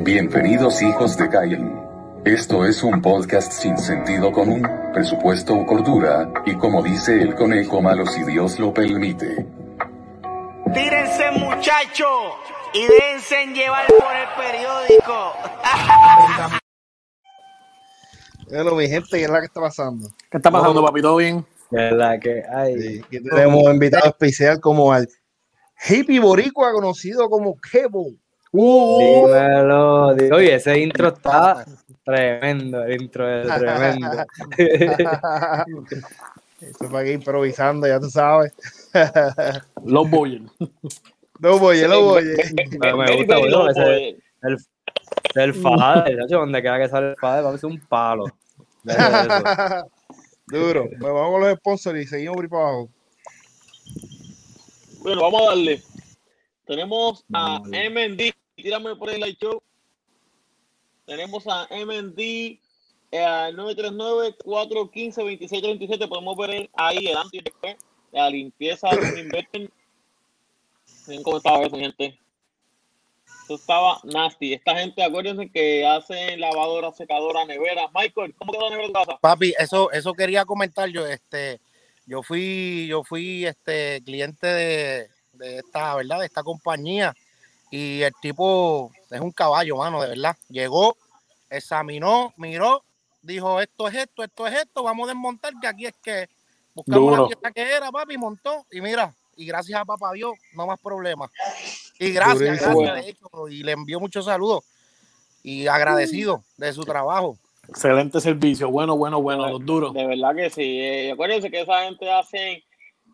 Bienvenidos hijos de Cain. Esto es un podcast sin sentido común, presupuesto o cordura, y como dice el conejo malo si Dios lo permite. Tírense muchachos y déjense llevar por el periódico. Bueno, mi gente, ¿qué es la que está pasando? ¿Qué está pasando, papi? ¿Todo bien? Es la que hay. Sí, tenemos invitado especial como al hippie boricua conocido como Kevo. Dímelo, di- Oye, ese intro está tremendo. El intro es tremendo. Esto fue aquí improvisando, ya tú sabes. Los Boyer. No voy, lo voy. Pero me gusta, ese el, el fader. ¿sabes? Donde quiera que sale el fader, va a ser un palo. Duro. Pues vamos con los sponsors y seguimos por ahí para abajo. Bueno, vamos a darle. Tenemos a. MND, tírame por el live show. Tenemos a MND eh, al 939-415-2637. Podemos ver ahí el antes y después. La limpieza de un inventen. Miren cómo estaba eso, gente. Eso estaba nasty. Esta gente, acuérdense que hacen lavadora, secadora, nevera. Michael, ¿cómo quedó la nevera en tu casa? Papi, eso, eso quería comentar yo, este, yo fui, yo fui este cliente de, de esta, ¿verdad? De esta compañía. Y el tipo es un caballo, mano, de verdad. Llegó, examinó, miró, dijo esto es esto, esto es esto, vamos a desmontar, que aquí es que buscamos Duro. la pieza que era, papi, montó, y mira, y gracias a papá Dios, no más problemas. Y gracias, Durísimo. gracias, de hecho, y le envió muchos saludos y agradecido de su trabajo. Excelente servicio. Bueno, bueno, bueno. Los duros. De verdad que sí. Eh, acuérdense que esa gente hace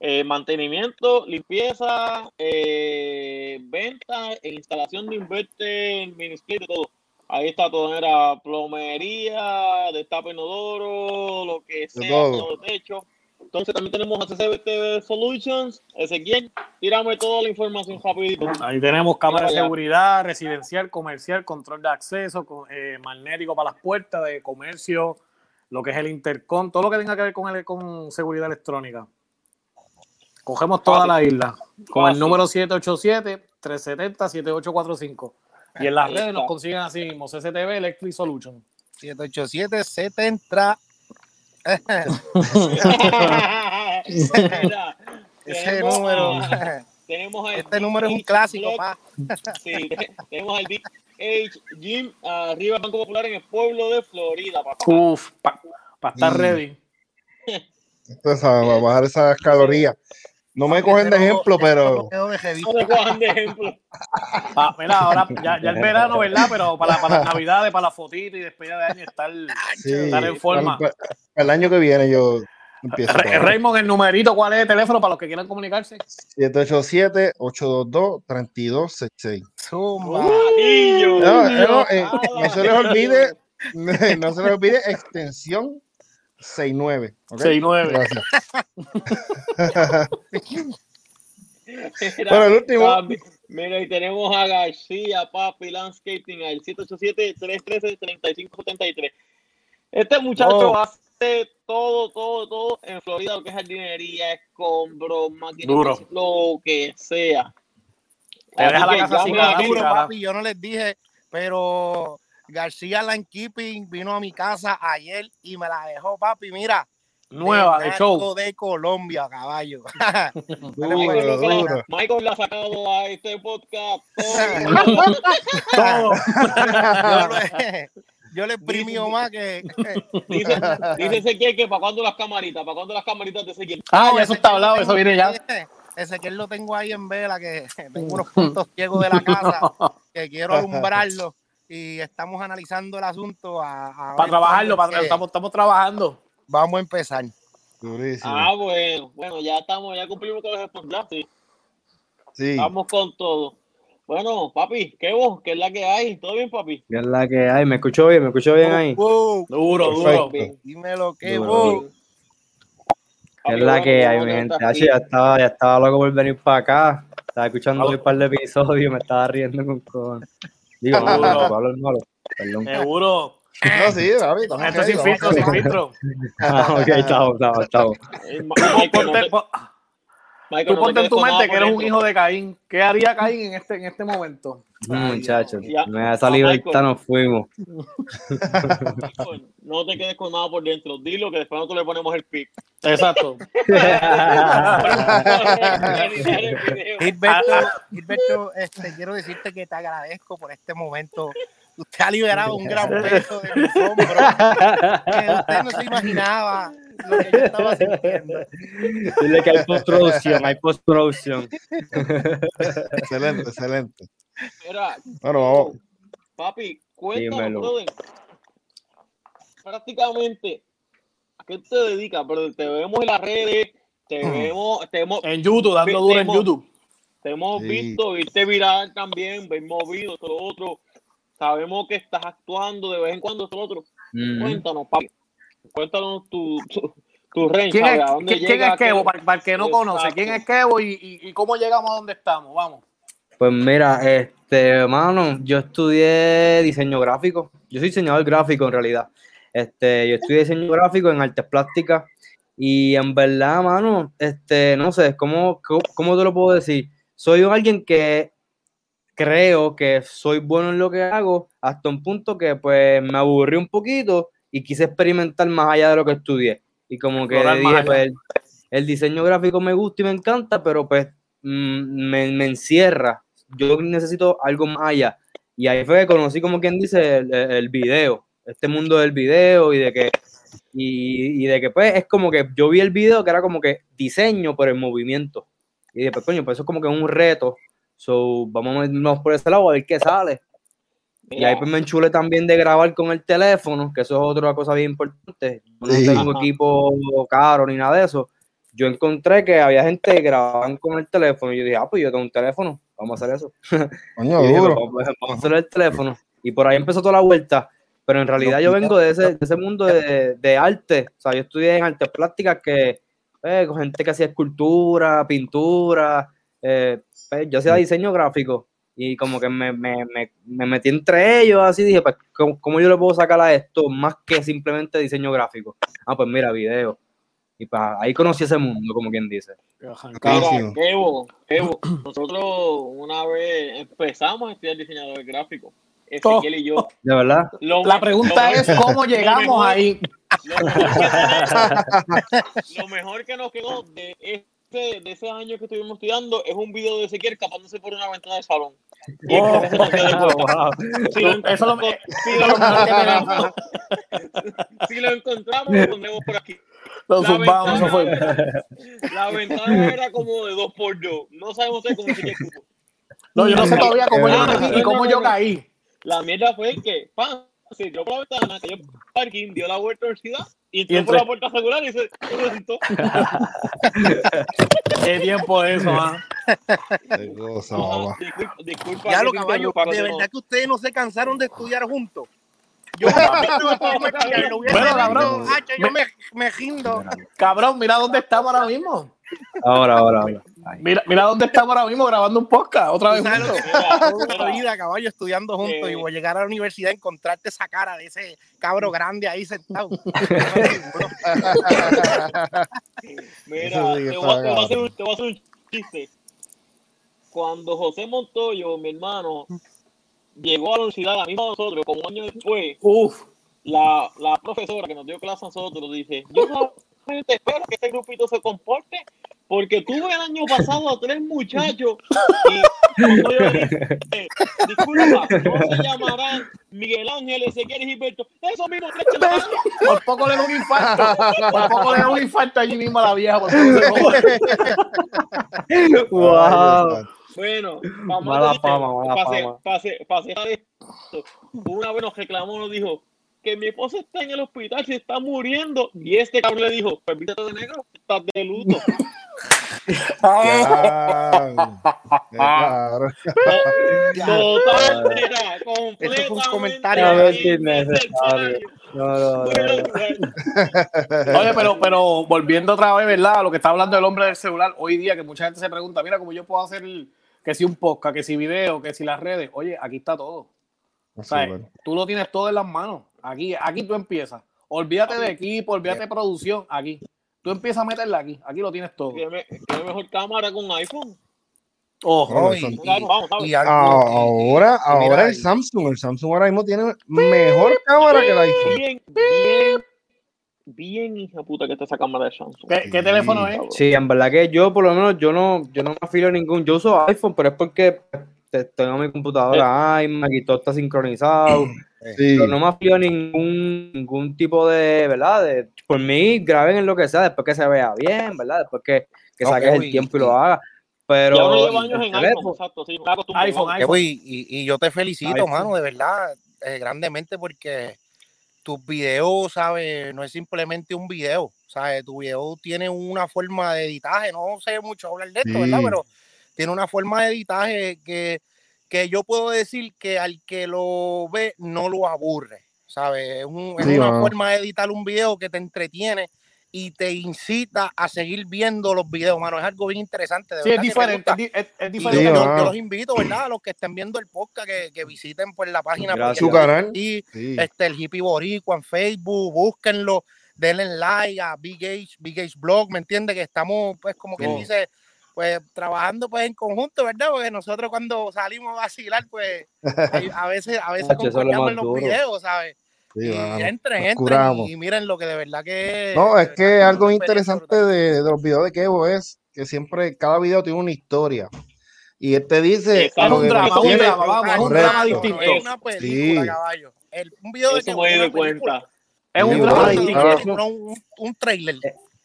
eh, mantenimiento, limpieza, eh, venta e instalación de inverter, mini split, de todo. Ahí está todo, era plomería, destape inodoro, lo que sea, todo. todo techo. Entonces también tenemos a CCBT Solutions, Ezequiel, tirame toda la información rapidito. Ahí tenemos cámara de seguridad, residencial, comercial, control de acceso, eh, magnético para las puertas de comercio, lo que es el intercom, todo lo que tenga que ver con, el, con seguridad electrónica. Cogemos toda la isla con el número 787-370-7845. Y en las redes nos consiguen así mismo, CCTV Electric Solution. 787 70 Mira, ese número. a- tenemos a Este número es un clásico, pa. Sí, te- tenemos al DH Gym arriba del Banco Popular en el pueblo de Florida, papá. Uf, para estar Mm. ready. Esto es para bajar esas calorías. No me cogen de ejemplo, pero No me cojan de ejemplo. Mira, ahora ya, ya el verano, ¿verdad? Pero para, para las navidades, para la fotito y despedida de año, estar. sí, Estar en forma. para- para el año que viene yo empiezo. Ra- Raymond, el numerito, ¿cuál es el teléfono para los que quieran comunicarse? 787-822-3266. Zumba. Matillo. No, no, eh, no se les olvide, no se les olvide extensión 69. ¿ok? 69. Gracias. Mira, Bueno, el último. mi- Mira, y tenemos a García, Papi Landscaping, al 787-313-3573. Este muchacho Oh. hace todo, todo, todo en Florida, lo que es jardinería, escombros, máquinas, Duro. lo que sea. Te deja la casa sin papi, yo no les dije, pero García Lankeeping vino a mi casa ayer y me la dejó, papi, mira. Nueva, de show. de Colombia, caballo. Duro, Michael, la- duro. Michael le ha sacado a este podcast. Todo. yo, le, yo le más que. dice, dice Ezequiel que para cuando las camaritas, para cuando las camaritas de Ezequiel. Ah, ya eso está hablado, eso viene ya. Ese que lo tengo ahí en vela, que tengo unos puntos ciegos de la casa que quiero alumbrarlo y estamos analizando el asunto a, a Para trabajarlo, para, estamos, estamos trabajando. vamos a empezar. Durísimo. Ah, bueno, bueno, ya estamos, ya cumplimos con los responsables. Sí. Vamos con todo. Bueno, papi, ¿qué vos? ¿Qué es la que hay? ¿Todo bien, papi? ¿Qué es la que hay? ¿Me escucho bien? ¿Me escucho bien ahí? Duro, Perfecto. duro. Dímelo que Duro, duro. ¿Qué es la que hay, mi gente? Ya estaba, ya estaba loco por venir para acá. Estaba escuchando un par de episodios, me estaba riendo con cojones. Digo, no, Pablo es malo. Perdón. Seguro. No, sí, David. Esto sin filtro, sin filtro. Ah, ok, estamos, estamos, estamos. Michael, Tú no ponte en tu mente que eres un hijo de Caín. ¿Qué haría Caín en este, en este momento? Muchachos, Ya. me da esa libertad, nos fuimos. Michael, No te quedes con nada por dentro. Dilo que después nosotros le ponemos el pic. Exacto. Gilberto, Gilberto, este, quiero decirte que te agradezco por este momento. Usted ha liberado un gran peso de mis hombros. Que usted no se imaginaba lo que yo estaba sintiendo. Dile que hay postproducción, hay postproducción. Excelente, excelente. Mira, Bueno, vamos. papi, cuéntanos, brother. Prácticamente, ¿a qué te dedicas, brother? Te vemos en las redes, te Mm. vemos, te hemos, En YouTube, dando duro en YouTube. te hemos Sí. visto, viste viral también, ves movido, todo lo otro. Sabemos que estás actuando de vez en cuando, todo lo otro. Mm. Cuéntanos, papi. Cuéntanos tu, tu, tu range, ¿Quién es, ¿A dónde quién- quién llega? es Kevo? ¿Qué- Para, para el que no conoce. ¿quién es Kevo y, y- y cómo llegamos a donde estamos? Vamos. Pues mira, este, mano, yo estudié diseño gráfico. Yo soy diseñador gráfico en realidad. Este, yo estudié diseño gráfico en artes plásticas y en verdad, mano, este, no sé, ¿cómo, cómo, cómo te lo puedo decir? Soy alguien que creo que soy bueno en lo que hago hasta un punto que pues me aburrí un poquito y quise experimentar más allá de lo que estudié. Y como que dije, pues el, el diseño gráfico me gusta y me encanta, pero pues mm, me, me encierra. Yo necesito algo más allá. Y ahí fue que conocí, como quien dice, el, el video, este mundo del video y de que, y, y de que pues es como que yo vi el video que era como que diseño por el movimiento. Y después, coño, pues eso es como que un reto. So, vamos a irnos por ese lado a ver qué sale. Y ahí pues me enchulé también de grabar con el teléfono, que eso es otra cosa bien importante. Yo no Sí. tengo equipo caro ni nada de eso. Yo encontré que había gente que grababan con el teléfono y yo dije, ah, pues yo tengo un teléfono, vamos a hacer eso. Coño, Y dije, duro. vamos, vamos a hacer el teléfono. Y por ahí empezó toda la vuelta. Pero en realidad yo vengo de ese, de ese mundo de, de arte. O sea, yo estudié en artes plásticas que, eh, con gente que hacía escultura, pintura. eh, pues, yo hacía diseño gráfico. Y como que me, me, me, me metí entre ellos, así dije, pues, ¿cómo, cómo yo le puedo sacar a esto más que simplemente diseño gráfico? Ah, pues mira, video. Y pues, ahí conocí ese mundo, como quien dice. Mira, Kevo, nosotros una vez empezamos a estudiar diseñador gráfico, Oh. Ezequiel y yo. De verdad. Lo La pregunta lo es mejor- cómo llegamos mejor- ahí. Lo mejor, que lo mejor nos quedó de ese, de ese año que estuvimos estudiando es un video de Ezequiel escapándose por una ventana del salón. Y Oh. de. Wow. Si lo, Eso lo- si lo encontramos, si lo encontramos, lo pondremos por aquí. Lo La zumbamos, eso fue. ventana, la ventana era como de dos por dos. No sabemos cómo Ezequiel cupo. No, yo no sé todavía cómo yo Ah, y cómo yo caí. La mierda fue que, pan, se tiró por la ventana, cayó parking, dio la vuelta a y entró Y por entré. la puerta regular y se se. Qué tiempo eso, ah. Qué cosa, mamá. Disculpa, disculpa Ya lo caballo, de verdad no. que ustedes no se cansaron de estudiar juntos. Yo Bueno, cabrón. "Hacho, yo me, me rindo. Cabrón, mira dónde estamos ahora mismo. Ahora, ahora, ahora. Mira, mira dónde estamos ahora mismo grabando un podcast. Otra vez ¿Sabes lo juntos. toda vida, caballo, estudiando juntos Eh. y voy a llegar a la universidad y encontrarte esa cara de ese cabro grande ahí sentado. mira, Eso sí que te está voy, a- te voy a cabrón. hacer un, te voy a hacer un chiste. Cuando José Montoyo, mi hermano, llegó a la universidad, la misma nosotros, como un año después, Uf. la, la profesora que nos dio clase a nosotros dice, yo solamente espero que este grupito se comporte porque tuve el año pasado a tres muchachos y cuando yo dije, disculpa, no se llamarán Miguel Ángel, Ezequiel y Gilberto, esos mismos tres chamacos". Por poco le da un infarto. Por poco le da un infarto allí mismo a la vieja. Wow. Bueno, vamos Mala a decirte, fama, mala pase- fama. pase- pase esto. Una vez nos reclamó, nos dijo que mi esposa está en el hospital, se está muriendo. Y este cabrón le dijo, vístete de negro, estás de luto. Eso fue un comentario No. No, no, Oye, pero, pero volviendo otra vez, ¿verdad? A lo que está hablando el hombre del celular, hoy día que mucha gente se pregunta, mira, cómo yo puedo hacer que si un podcast, que si video, que si las redes. Oye, aquí está todo. O sea, tú lo tienes todo en las manos. Aquí, aquí tú empiezas. Olvídate de equipo, olvídate de producción. Aquí. tú empiezas a meterla aquí. Aquí lo tienes todo. ¿Qué, me- qué mejor cámara con iPhone? Ojo. Eso- y, Mira, vamos, vamos. y algo- Ah, y- ahora, y ahora el y- Samsung, el Samsung ahora mismo tiene mejor cámara que el iPhone. Bien, bien, bien hija puta que está esa cámara de Samsung. ¿Qué, qué teléfono es? Sí, en verdad que yo, por lo menos, yo no, yo no me afilo a ningún. Yo uso iPhone, pero es porque tengo mi computadora iMac y todo está sincronizado. Sí. Pero no me afilo a ningún, ningún tipo de, ¿verdad? De, por mí, graben en lo que sea, después que se vea bien, ¿verdad? Después que, que saques el tiempo y lo hagas. Pero ya uno lleva el años en iPhone, exacto, sí, iPhone, iPhone. y, y- y yo te felicito, iPhone. mano, de verdad, eh, grandemente porque tus videos, ¿sabes? No es simplemente un video, ¿sabes? Tu video tiene una forma de editaje, no sé mucho hablar de esto, ¿verdad? Pero tiene una forma de editaje que, que yo puedo decir que al que lo ve no lo aburre, ¿sabes? Es, un- es Sí, una forma de editar un video que te entretiene y te incita a seguir viendo los videos, mano. Es algo bien interesante. De Sí, es diferente. Es, diferente. yo, los invito, ¿verdad? A los que estén viendo el podcast, que, que visiten pues la página. Su canal. y Sí. este, el Hippie Boricua en Facebook, búsquenlo, denle like a Big Age, Big Age Blog, ¿me entiende? Que estamos, pues, como quien Oh. dice, pues, trabajando pues en conjunto, ¿verdad? Porque nosotros cuando salimos a vacilar, pues, a veces, a veces es más en los duro. videos, ¿sabes? Sí, y mano. entren, entren curamos. y, miren lo que de verdad que No, es que es algo interesante de, de los videos de Kevo es que siempre, cada video tiene una historia. Y él te dice. Lo un drama, un drama, vamos, es un drama distinto. Es una película, Sí. caballo. El- un video de Eso de película. cuenta. Es un drama distinto. No, un, un trailer.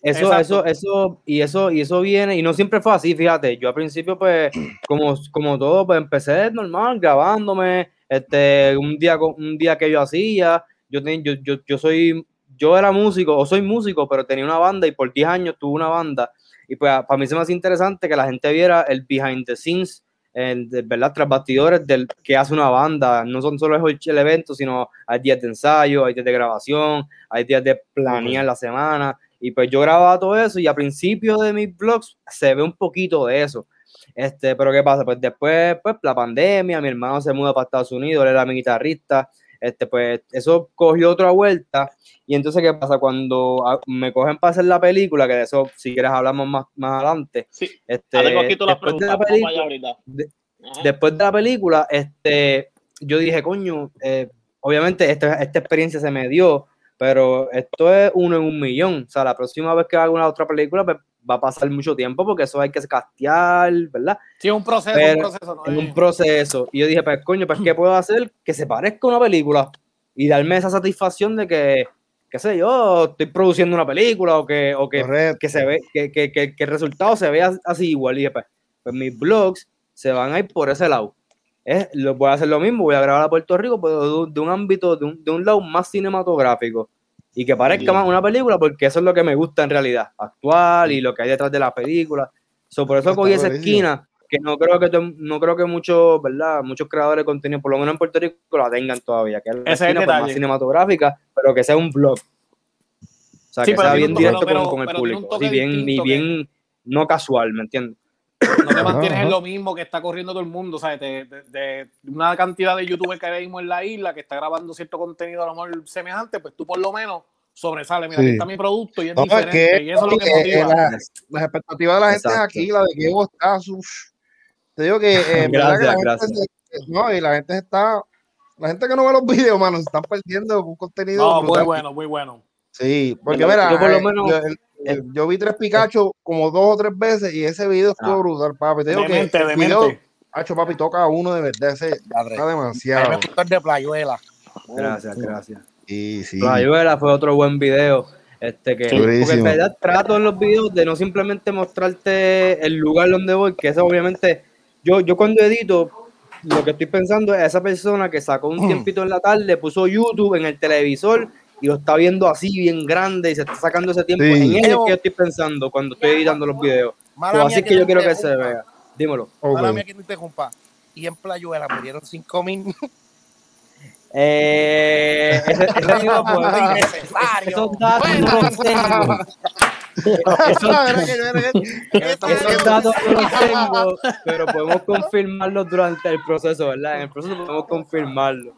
Eso, Exacto. eso, eso, y eso, y eso viene, y no siempre fue así, fíjate, yo al principio, pues, como, como todo, pues empecé normal, grabándome, este, un día, un día que yo hacía, yo, ten- yo, yo, yo soy, yo era músico, o soy músico, pero tenía una banda, y por 10 años tuve una banda, y pues para mí se me hace interesante que la gente viera el behind the scenes, el, de, ¿verdad? Tras bastidores del que hace una banda, no son solo el, el evento, sino hay días de ensayo, hay días de grabación, hay días de planear la semana, y pues yo grababa todo eso y a principio de mis vlogs se ve un poquito de eso. Este, pero ¿qué pasa? Pues después, pues la pandemia, mi hermano se muda para Estados Unidos, él era mi guitarrista, este, pues eso cogió otra vuelta. Y entonces, ¿qué pasa? Cuando ah, me cogen para hacer la película, que de eso, si quieres, hablamos más, más adelante. Sí, Este, tengo aquí todas las después de la ahorita. de- después de la película, este, yo dije, coño, eh, obviamente esta, esta experiencia se me dio, pero esto es uno en un millón. O sea, la próxima vez que haga una otra película, pues, va a pasar mucho tiempo porque eso hay que castear, ¿verdad? Sí, es un proceso, Pero un proceso. ¿no? En Es- un proceso. Y yo dije, pues, coño, pues, ¿qué puedo hacer? Que se parezca a una película y darme esa satisfacción de que, qué sé yo, estoy produciendo una película o que, o que que se ve, que, que, que, que el resultado se vea así igual. Y dije, pues, pues mis blogs se van a ir por ese lado. Es, lo, voy a hacer lo mismo, voy a grabar a Puerto Rico, pero de, un- de un ámbito, de un, de un lado más cinematográfico. Y que parezca más una película, porque eso es lo que me gusta en realidad, actual y lo que hay detrás de la película. So, por eso Está cogí esa esquina, que no creo que no creo que muchos, ¿verdad? Muchos creadores de contenido, por lo menos en Puerto Rico, la tengan todavía, que es la Ese es esquina pues, más cinematográfica, pero que sea un vlog. O sea, Sí, que sea bien directo pero- con, con el pero público. Y bien, y que- bien no casual, ¿me entiendes? No te mantienes en lo mismo que está corriendo todo el mundo, ¿sabes? De, de- de una cantidad de youtubers que hay mismo en la isla que está grabando cierto contenido a lo mejor semejante, pues tú por lo menos sobresale. Mira, Sí. aquí está mi producto y es No, es diferente. que, y eso es lo que motiva. la- las expectativas de la gente es Exacto. aquí, la de que Evo está. uf. Te digo que. eh, verdad que la Gracias, gente se- no, y la gente está. La gente que no ve los videos, mano, se están perdiendo un contenido. No, muy bueno, muy bueno. Sí, porque Yo mira, por lo eh, menos- yo, el- el- yo vi tres Pikachu como dos o tres veces y ese video estuvo Ah. brutal, papi. Te digo Demente, que video, demente. Hacho, papi, toca a uno de verdad, ese está demasiado. me gustó el de Playuela. Gracias, gracias. Sí, sí. La Ayuela fue otro buen video. Este que, porque en realidad trato en los videos de no simplemente mostrarte el lugar donde voy, que eso obviamente, yo, yo cuando edito, lo que estoy pensando es esa persona que sacó un tiempito en la tarde, puso YouTube en el televisor y lo está viendo así bien grande y se está sacando ese tiempo. Sí. En eso es que yo estoy pensando cuando estoy editando los videos. Mala mía así que que yo quiero que se vea. Dímelo. Ok. Mala mía que no interrumpa. Y en Playuela me dieron 5 mil. Eh, ese, ese video, pues, Innecesario. Esos. Esos, datos los tengo, pero podemos confirmarlos durante el proceso, ¿verdad? En el proceso podemos confirmarlo.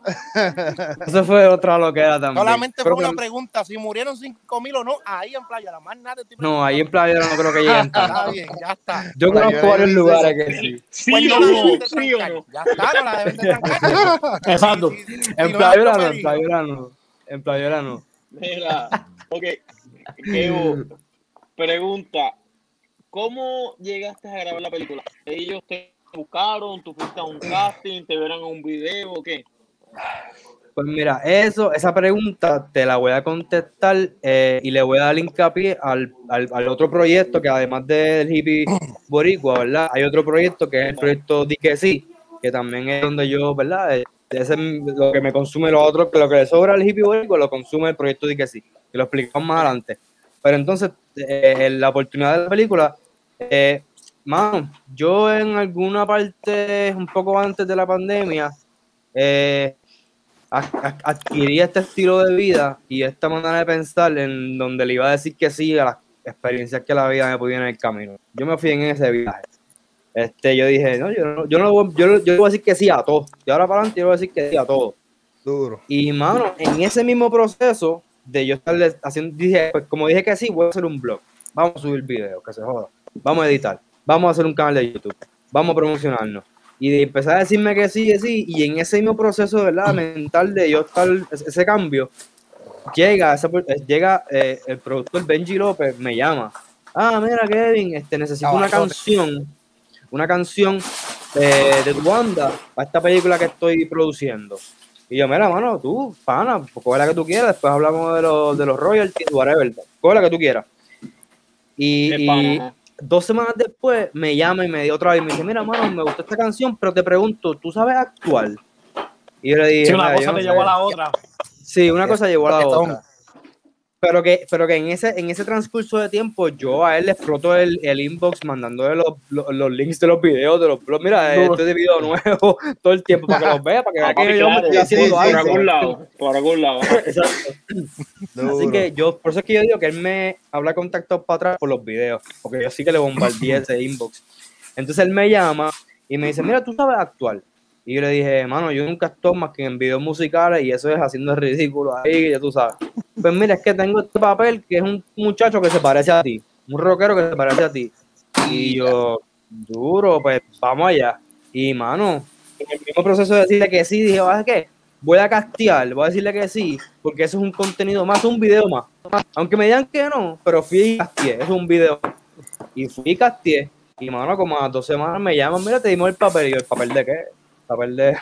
Eso fue otra loquera también. Solamente Pero fue una que- pregunta, si murieron 5 mil o no, ahí en Playa La Más nada. No, ahí en Playa no creo que lleguen tanto. Está bien, ya está. Yo conozco varios lugares que sí. ¿Sí Pues o no ¿Sí o no? Ya está, no la deben de trancar. Exacto. Sí, sí, sí, En Playa no, en. Playa no. En Playa no. Mira, ok. Pregunta. ¿Cómo llegaste a grabar la película? ¿Ellos te buscaron? ¿Tú fuiste a un casting? ¿Te vieron un video o qué? Pues mira, eso, esa pregunta te la voy a contestar eh, y le voy a dar hincapié al, al, al otro proyecto que además del hippie boricua, ¿verdad? Hay otro proyecto que es el proyecto Di que sí, que también es donde yo, ¿verdad? Eh, Ese es lo que me consume lo otro, lo que le sobra al hippie boricua lo consume el proyecto Di que sí, que lo explicamos más adelante. Pero entonces, eh, en la oportunidad de la película, eh, mano, yo en alguna parte, un poco antes de la pandemia, eh, ad- ad- adquirí este estilo de vida y esta manera de pensar en donde le iba a decir que sí a las experiencias que la vida me podía en el camino. Yo me fui en ese viaje. Este, yo dije, no, yo no, yo no, voy- yo, yo voy a decir que sí a todo. De ahora para adelante yo voy a decir que sí a todo. Duro. Y mano, en ese mismo proceso de yo estarle haciendo, dije, pues como dije que sí, voy a hacer un blog. Vamos a subir videos, que se joda. Vamos a editar. Vamos a hacer un canal de YouTube. Vamos a promocionarnos. Y de empezar a decirme que sí, que sí. Y en ese mismo proceso, ¿verdad? Mental de yo estar, ese cambio, llega, esa llega eh, el productor Benji López, me llama. Ah, mira, Kevin, este, necesito una canción, una canción eh, de tu banda para esta película que estoy produciendo. Y yo, mira, mano, tú, pana, pues coge la que tú quieras, después hablamos de los, de los royalties, whatever, coge la que tú quieras. Y, dos semanas después me llama y me dio otra vez y me dice, mira, mano, me gustó esta canción, pero te pregunto, ¿tú sabes actuar? Y yo le dije, Si una "Mira, yo cosa no te sé". llevó a la otra. Sí, una cosa llevó a la otra. Pero que, pero que en ese, en ese transcurso de tiempo, yo a él le exploto el, el inbox mandándole los, los, los links de los videos, de los blogs. Mira, Duro. este de video nuevo todo el tiempo para que los vea, para que vea Ah, que yo me estoy haciendo Por algún lado, por algún lado. Exacto. Así que yo, por eso es que yo digo que él me habla contactos para atrás por los videos, porque yo sí que le bombardeé ese inbox. Entonces él me llama y me dice, mira, tú sabes actuar. Y yo le dije, mano, yo nunca actúo más que en videos musicales y eso es haciendo el ridículo ahí, ya tú sabes. Pues mira, es que tengo este papel que es un muchacho que se parece a ti, un rockero que se parece a ti. Y yo, duro, pues vamos allá. Y mano, en el mismo proceso de decirle que sí, dije, ¿sabes qué? Voy a castear, voy a decirle que sí, porque eso es un contenido más, un video más. Aunque me digan que no, pero fui y casteé, es un video. Y fui y casteé. Y mano, como a las dos semanas me llaman, mira, te dimos el papel. Y yo, ¿el papel de qué? El papel de.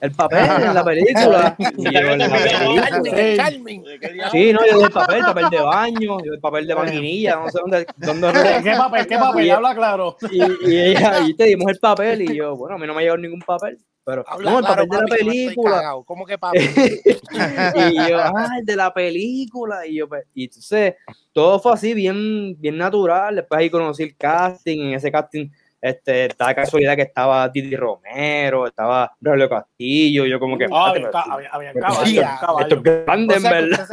El papel en la película. "¿En la película?". Sí, no, yo di el papel, papel de baño, yo el papel de vainilla, no sé dónde. dónde ¿Qué papel? ¿Qué papel? Habla claro. y, y ella, y te dimos el papel, y yo, bueno, a mí no me ha llegado ningún papel, pero Habla no, el claro, papel de la papi, película. ¿Cómo que papi? y yo, ah, el de la película. Y yo, pues, y entonces, todo fue así, bien, bien natural. Después ahí conocí el casting. En ese casting, este, estaba casualidad que estaba Titi Romero, estaba Raúl Castillo. Yo, como que, Ah, "Espérate, había, esto es grande, en O sea, que verdad.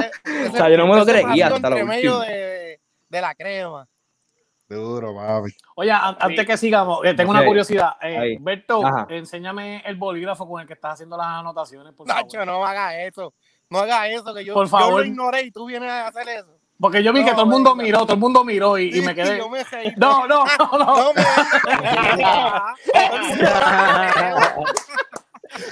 O sea, yo no me lo creía hasta lo último. de, de la crema. Duro, papi. Oye, an- antes que sigamos, eh, tengo una curiosidad. Eh. Berto, Ajá. enséñame el bolígrafo con el que estás haciendo las anotaciones, por favor. Nacho, no haga eso. No haga eso, que yo, Por yo favor. lo ignoré y tú vienes a hacer eso. Porque yo vi que No, todo el mundo miró, todo el mundo miró y, y me quedé. yo me. No, no, no, no.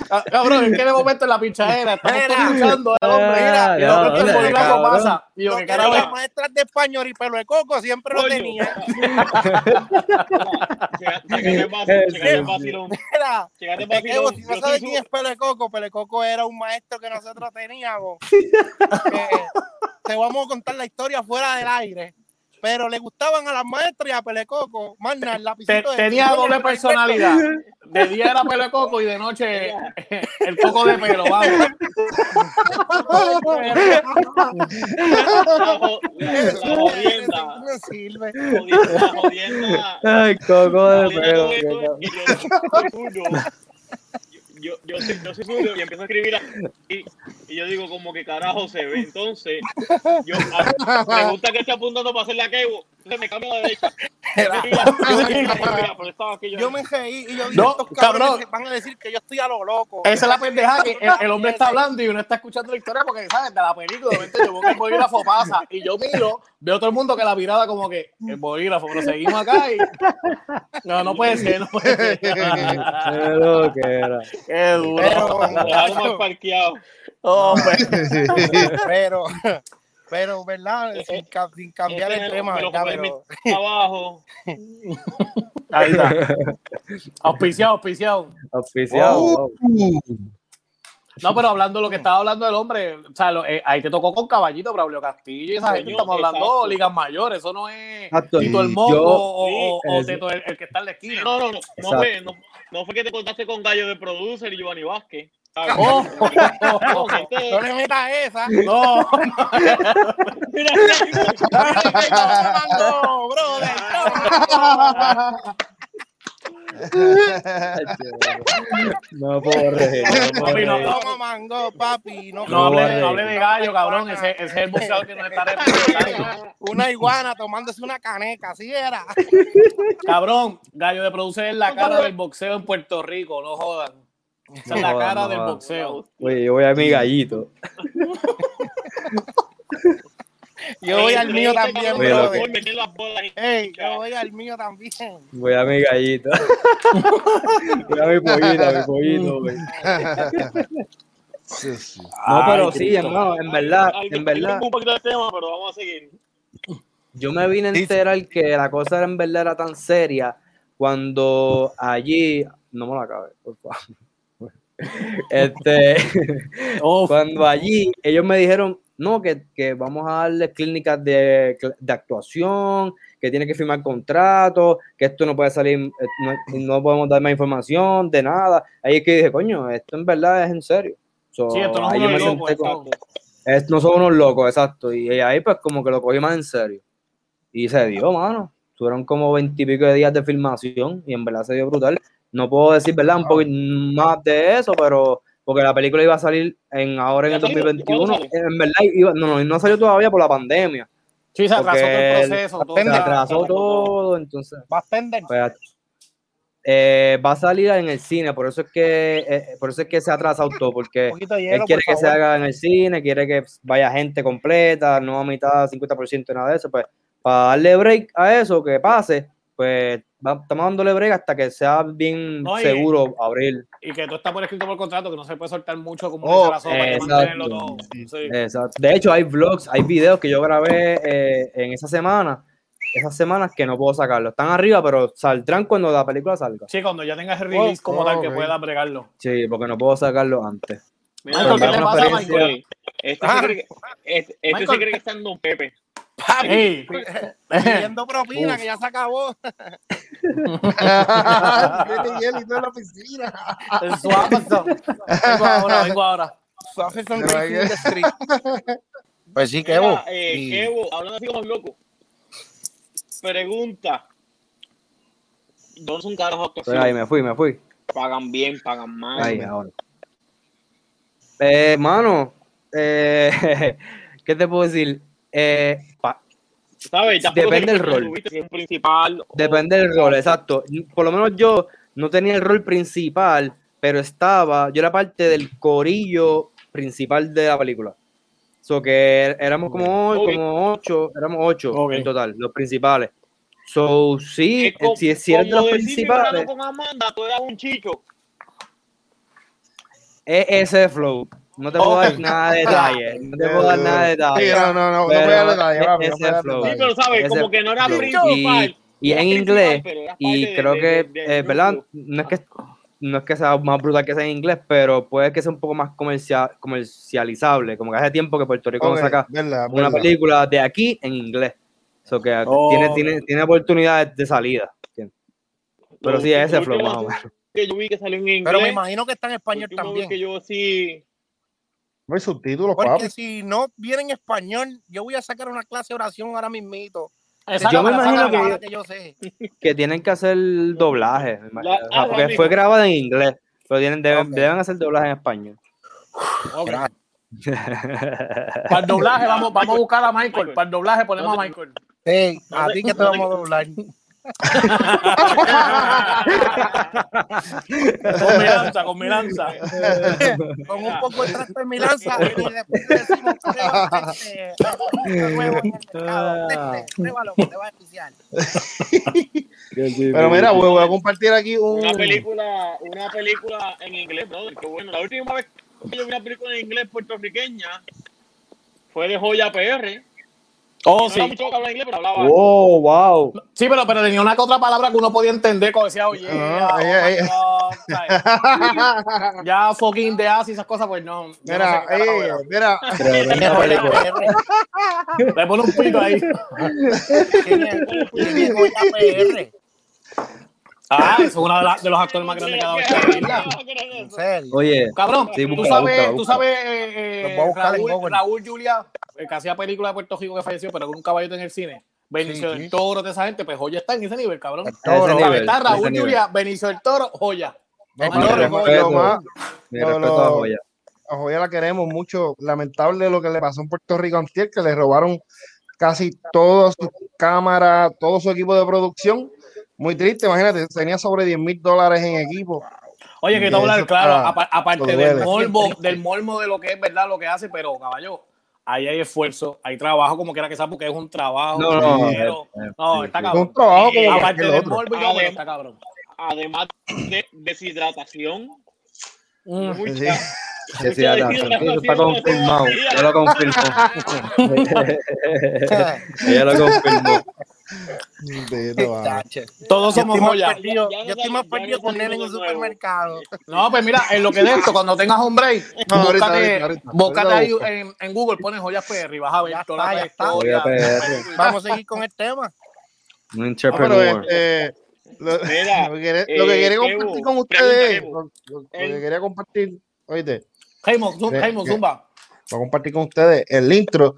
Ah, Cabrón, es que de momento en la pinchadera estamos todos escuchando al hombre. Mira, y repente el no, bolígrafo cabrón. pasa. Y yo, Lo ¿qué que carajo las es? maestras de español y pelo de coco siempre lo tenía. Chécate el vacilón, chécate el vacilón. El que si no sabes quién es Pelo de Coco, Pelo de Coco era un maestro que nosotros teníamos. te vamos a contar la historia fuera del aire. Pero le gustaban a las maestras y a Pele Coco. Más nada, el lapicito de- tenía doble personalidad. De día era pelo de coco y de noche el coco de pelo, vamos. No sirve. jodienda. Ay, coco de pelo. Yo. Yo, soy, yo soy y empiezo a escribir así. y yo digo, como que carajo se ve. Entonces, yo me gusta que esté apuntando para hacerle a Kevo. Me a la derecha. Yo- Yo me reí y yo dije, No, estos cabrón. van a decir que yo estoy a lo loco. Esa es la pendeja que el, el hombre está hablando y uno está escuchando la historia porque, ¿sabes? De la película, de repente yo veo que el bolígrafo pasa y yo miro, veo todo el mundo que la mirada como que el bolígrafo, pero seguimos acá y... No, no puede ser, no puede ser. Qué lo que era. Qué duro. Pero, Me dejaron mal parqueado. Hombre. pero, pero, ¿verdad? Sin, ca- sin cambiar Este el tema. Pero, Abajo. Ahí está. Auspiciado, auspiciado. Auspiciado. Oh. No, pero hablando de lo que estaba hablando del hombre, o sea, lo- eh, ahí te tocó con Caballito, Braulio Castillo y esa gente, estamos hablando exacto. ligas mayores, eso no es Exacto. Tito el Mongo yo- o, o- o Sí. Teto el, el que está en la esquina. No, no, no. No fue, no, no fue que te contaste con Gallo de Producer y Giovanni Vázquez. Oh. No, gente- no le metas esa. No, Mira. No puedo reír. Papi, no. Toma mango, papi. No, no hable, no hable de gallo, cabrón, ese, ese es el boxeador que nos está representando. Una iguana tomándose una caneca, así era. Cabrón, gallo de producer es la cara del boxeo en Puerto Rico, no jodan. Esa es la cara no del boxeo. Oye, yo voy a mi gallito. Yo voy al mío también. Ey, yo voy al mío también. Voy a mi gallito. voy a mi pollito, a mi pollito, güey. Sí, sí. No, pero Ay, sí, hermano, en verdad, Ay, en yo verdad, tengo un poquito de tema, pero vamos a seguir. yo me vine a enterar que la cosa era en verdad era tan seria cuando allí, no me lo acabe, por favor. Este, cuando allí ellos me dijeron, no, que, que vamos a darle clínicas de, de actuación, que tiene que firmar contratos, que esto no puede salir, eh, no, no podemos dar más información, de nada. Ahí es que dije, coño, esto en verdad es en serio. So, sí, esto no es ahí yo uno me loco, senté con- exacto. es- no son unos locos, exacto. Y ahí pues como que lo cogí más en serio. Y se dio, mano. Tuvieron como veintipico de días de filmación y en verdad se dio brutal. No puedo decir, ¿verdad? Un poquito más de eso, pero porque la película iba a salir en ahora en el ¿Ya salió? 2021. ¿Cuándo sale? En verdad, iba, no, no, no salió todavía por la pandemia. Sí, se atrasó todo el proceso. todo Se atrasó todo, entonces. Va a tender. pues, eh, va a salir en el cine, por eso es que eh, por eso es que se ha atrasado todo, porque Un poquito de él hielo, quiere por que se haga en el cine, quiere que vaya gente completa, no a mitad, 50%, nada de eso. Pues para darle break a eso, que pase, pues va- estamos dándole break hasta que sea bien seguro abrir. Y que tú estás por escrito por contrato, que no se puede soltar mucho como Oh, la sopa, exacto. mantenerlo todo. Sí. Exacto. De hecho, hay vlogs, hay videos que yo grabé eh, en esa semana, esas semanas que no puedo sacarlos. Están arriba, pero saldrán cuando la película salga. Sí, cuando ya tengas el release Oh, como tal, que pueda bregarlo. Sí, porque no puedo sacarlo antes. Mira, Michael, ¿qué te pasa, experiencia. Michael? Este Ah. se cree que, este, este Michael. se cree que está en Don Pepe. Papi, Ey. pidiendo propina, Uf. que ya se acabó. Tiene y todo en la piscina. El Swapperson. Vengo ahora, vengo ahora. Racing ahí- Street. Pues sí, Kevo. eh, Y- Kevo, hablando así como loco. Pregunta. ¿Dónde son carajos Pero ahí actuación? me fui, me fui. Pagan bien, pagan mal. Ahí, ahora. Eh, mano, eh, ¿qué te puedo decir? Eh, ¿Sabes? Ya Depende del rol. depende del rol, exacto. Por lo menos yo no tenía el rol principal, pero estaba, yo era parte del corillo principal de la película. So que éramos como, como ocho, éramos ocho en total, los principales. So, sí, como- si, si eres de los principales, Amanda, tú eras un chicho. es ese flow. No te puedo dar nada de detalle. No te puedo dar nada de Sí, detalle. no, no, no, no Pero voy a detallar, ese papi, no voy a flow. Sí, pero sabes, Ese como que no era principal. Y, y no en inglés, y creo de- que, de- de- eh, ¿verdad? No es que, no es que sea más brutal que sea en inglés, pero puede que sea un poco más comercial, comercializable. Como que hace tiempo que Puerto Rico no saca verdad, una verdad. película de aquí en inglés. So que Oh. tiene, tiene, tiene oportunidades de salida. Pero sí, ese lo flow más o menos. Que yo vi que salió en inglés. Pero me imagino que está en español también. que yo sí. No hay subtítulos, Porque papi. si no viene en español, yo voy a sacar una clase de oración ahora mismito. Exacto, Yo me imagino que yo sé. Que tienen que hacer doblaje. La- o sea, ah, porque fue grabada en inglés. Pero tienen, deben, deben hacer doblaje en español. Para el doblaje, vamos, vamos a buscar a Michael. Para el doblaje ponemos a Michael. Ey, a ti que te vamos a doblar. Con mi lanza, con mi lanza. Con un poco de traste en mi lanza y después le decimos este, este. Este. Pero mira, voy, voy a compartir aquí un. Una película, una película en inglés, brother. Que bueno, la última vez que yo vi una película en inglés puertorriqueña fue de Joya PR. Oh, No sí. era mucho que hablar inglés, pero hablaba. Oh, wow. Sí, pero, pero tenía una que otra palabra que uno podía entender cuando decía, oye, Ah, oh God, ¿sabes? ya fucking de as y esas cosas, pues no. Mira, eh, mira. Le pone un pito ahí. Ah, es uno de, la- de los actores más grandes que ha dado. En serio. Oye, Cabrón, Sí, tú sabes, busca, tú sabes eh, Los eh, voy a buscar en Raúl, Julia, el que hacía película de Puerto Rico que falleció, pero con un caballito en el cine. Benicio Sí, del sí. Toro, de esa gente, pues Joya está en ese nivel, cabrón. El ese toro. nivel. Está Raúl ese nivel. Julia, Benicio del Toro, No, respeto, más- a Joya. a Joya la queremos mucho. Lamentable lo que le pasó en Puerto Rico antier, que le robaron casi todas sus cámaras, todo su equipo de producción. Muy triste, imagínate, tenía sobre 10 mil dólares en equipo. Oye, que te hablar claro, está- aparte del morbo, del morbo de lo que es verdad lo que hace, pero caballo, ahí hay esfuerzo, hay trabajo, como quiera que sea, porque es un trabajo. No, no, dinero. eh, eh, no, está sí. Es cabrón. un trabajo como Aparte del morbo y todo, Además- está cabrón. Además de deshidratación. Mm. mucha- Sí. Sí, sí, ya está, eso está confirmado. Ella lo confirmó. Ella lo confirmó. Chacho. Todos Yo somos estoy más joyas. perdido, no yo estoy más perdido no con él en un supermercado. No, pues mira, en lo que de esto, cuando tengas un break, No, ahorita, búscate, ahorita, ahorita. búscate Ahorita ahí en, en Google, pones joyas PR y vas a ver Ya toda está, la ya está. Vamos a seguir con el tema. Un No, entrepreneur. este, lo, Mira, lo que quería, lo que eh, quería compartir con ustedes, lo, lo- lo que quería compartir, oíste, Jaimo, zum- ¿Qué- Jaimo, qué? Zumba. voy a compartir con ustedes el intro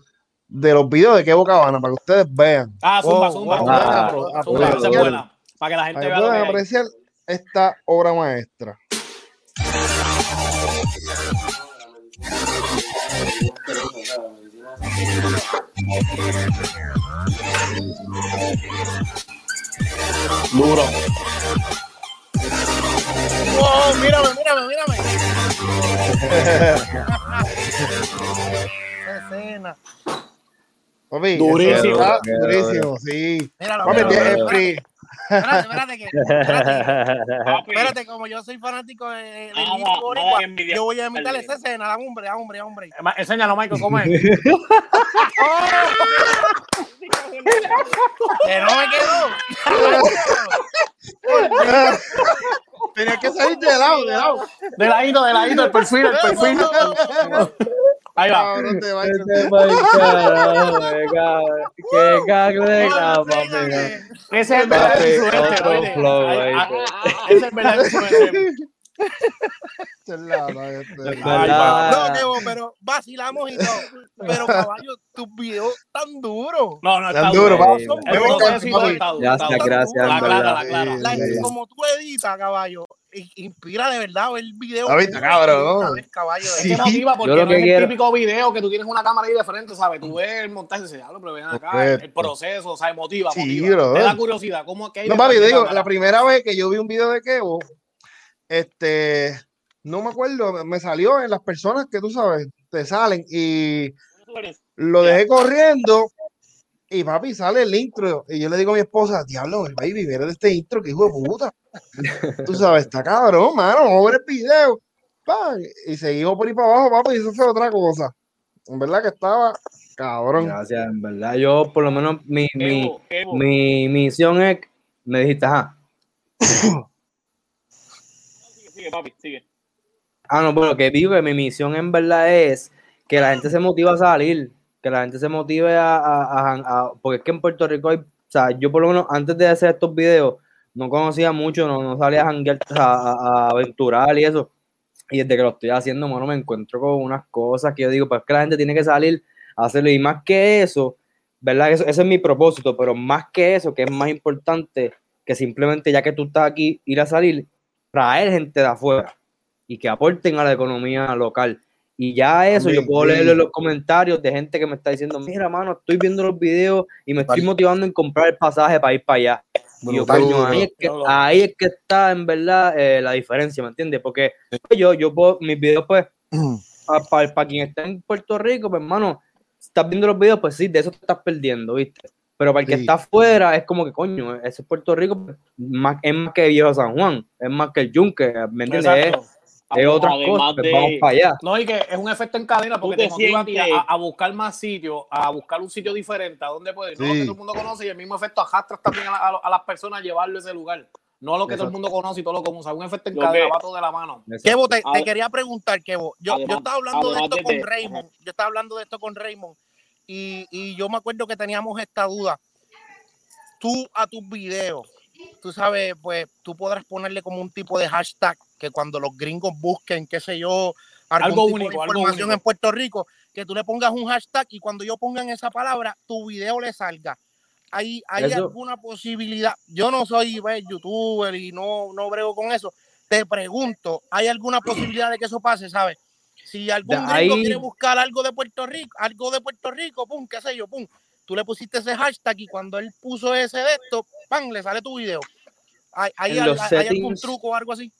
de los videos de Kevo Cabana para que ustedes vean. Ah, Zumba, Oh, Zumba. oh, Zumba, ah, Zumba, es buena. Para que la gente vea puedan hay. apreciar esta obra maestra. Duro. ¡Oh, mírame, mírame, mírame! Qué escena. Papi, Durísimo. está durísimo, sí. Míralo, Papi, míralo, free. Espérate, espérate, que, espérate, como yo soy fanático de, de, boricua, yo voy a imitar esa escena, da hombre, da hombre, da hombre. Eh, Enséñalo, Michael, cómo es. Que no me quedó. Tenía que salir de lado, de lado. De ladito, de ladito, el perfil, el perfil. Ahí va. Cabrón, te va a mal carajo, qué cago de capa. Ese es el verdadero ah, Ese es el verdadero influencer. Este. Es. No, Kevo, pero vacilamos y todo. Pero caballo, tus videos tan duros. No, no, Tan duro. duro, papi. Son El Me encanta, proceso y todo papi. está duro. Gracias, gracias, La en clara, verdad. la clara. La- Sí. como tú editas, caballo, inspira de verdad ver videos. Ah, viste, cabrón. Caballo, de Es Sí. que motiva porque no que es el típico video que tú tienes una cámara ahí de frente, ¿sabes? Tú ves el montaje y dices, diablo, pero ven acá, el proceso, ¿sabes? Motiva, Sí, motiva. bro. Te da curiosidad. ¿Cómo que hay No, papi, te digo, la primera vez que yo vi un video de Kevo, este, no me acuerdo, me salió en las personas que tú sabes, te salen y lo dejé corriendo y papi sale el intro y yo le digo a mi esposa, diablo, el baby, mira de este intro, que hijo de puta. tú sabes, está cabrón, mano, vamos a ver el video. Y seguimos por ahí para abajo, papi, y eso fue otra cosa. En verdad que estaba cabrón. Gracias, en verdad. Yo, por lo menos, mi, mi, Kevo, Kevo. mi misión es. Me dijiste, ajá. Sigue, papi, sigue. Ah, no, bueno, que digo que mi misión en verdad es que la gente se motive a salir, que la gente se motive a, porque es que en Puerto Rico hay, o sea, yo por lo menos antes de hacer estos videos no conocía mucho, no, no salía a a, aventurar y eso. Y desde que lo estoy haciendo, mano, me encuentro con unas cosas que yo digo, pues es que la gente tiene que salir a hacerlo. Y más que eso, ¿verdad? Eso, ese es mi propósito, pero más que eso, que es más importante que simplemente ya que tú estás aquí, ir a salir, traer gente de afuera y que aporten a la economía local. Y ya eso, yo puedo en los comentarios de gente que me está diciendo, mira, mano, estoy viendo los videos y me estoy Vale. motivando en comprar el pasaje para ir para allá. Y yo, Brutal. coño, ahí es que, Duro. ahí es que está en verdad eh, la diferencia, ¿me entiendes? Porque pues, yo, yo puedo, mis videos, pues, para quien está en Puerto Rico, pues, hermano, estás viendo los videos, pues sí, de eso te estás perdiendo, ¿viste? Pero para el que Sí. está afuera, es como que, coño, ese Puerto Rico pues, más, es más que Viejo San Juan, es más que el Yunque, ¿me entiendes? Es, otras Además cosas, pues, de- vamos para allá. No, y que es un efecto en cadena porque Tú te te motiva a, ti a, buscar más sitios, a buscar un sitio diferente, a donde puedes. No lo Sí. que todo el mundo conoce y el mismo efecto arrastras también a, la- a las personas a llevarlo a ese lugar. No lo que todo el mundo conoce y todo lo común. O sea, un efecto en Lo cadena, que- va todo de la mano. Kevo, te, te quería preguntar, Kevo. Yo, yo estaba hablando de esto con Raymond. Yo estaba hablando de esto con Raymond. Y, y yo me acuerdo que teníamos esta duda. Tú a tus videos, tú sabes, pues tú podrás ponerle como un tipo de hashtag que cuando los gringos busquen, qué sé yo, Algo único, algo información único. en Puerto Rico, que tú le pongas un hashtag y cuando yo pongan esa palabra, tu video le salga. ¿Hay, hay Eso- alguna posibilidad? Yo no soy pues, youtuber y no, no brego con eso. Te pregunto, ¿hay alguna posibilidad de que eso pase, sabes? Si algún gringo ahí- quiere buscar algo de Puerto Rico, algo de Puerto Rico, pum, qué sé yo, pum, tú le pusiste ese hashtag y cuando él puso ese de esto, pam, le sale tu video. ¿Hay, hay, al- algún truco o algo así?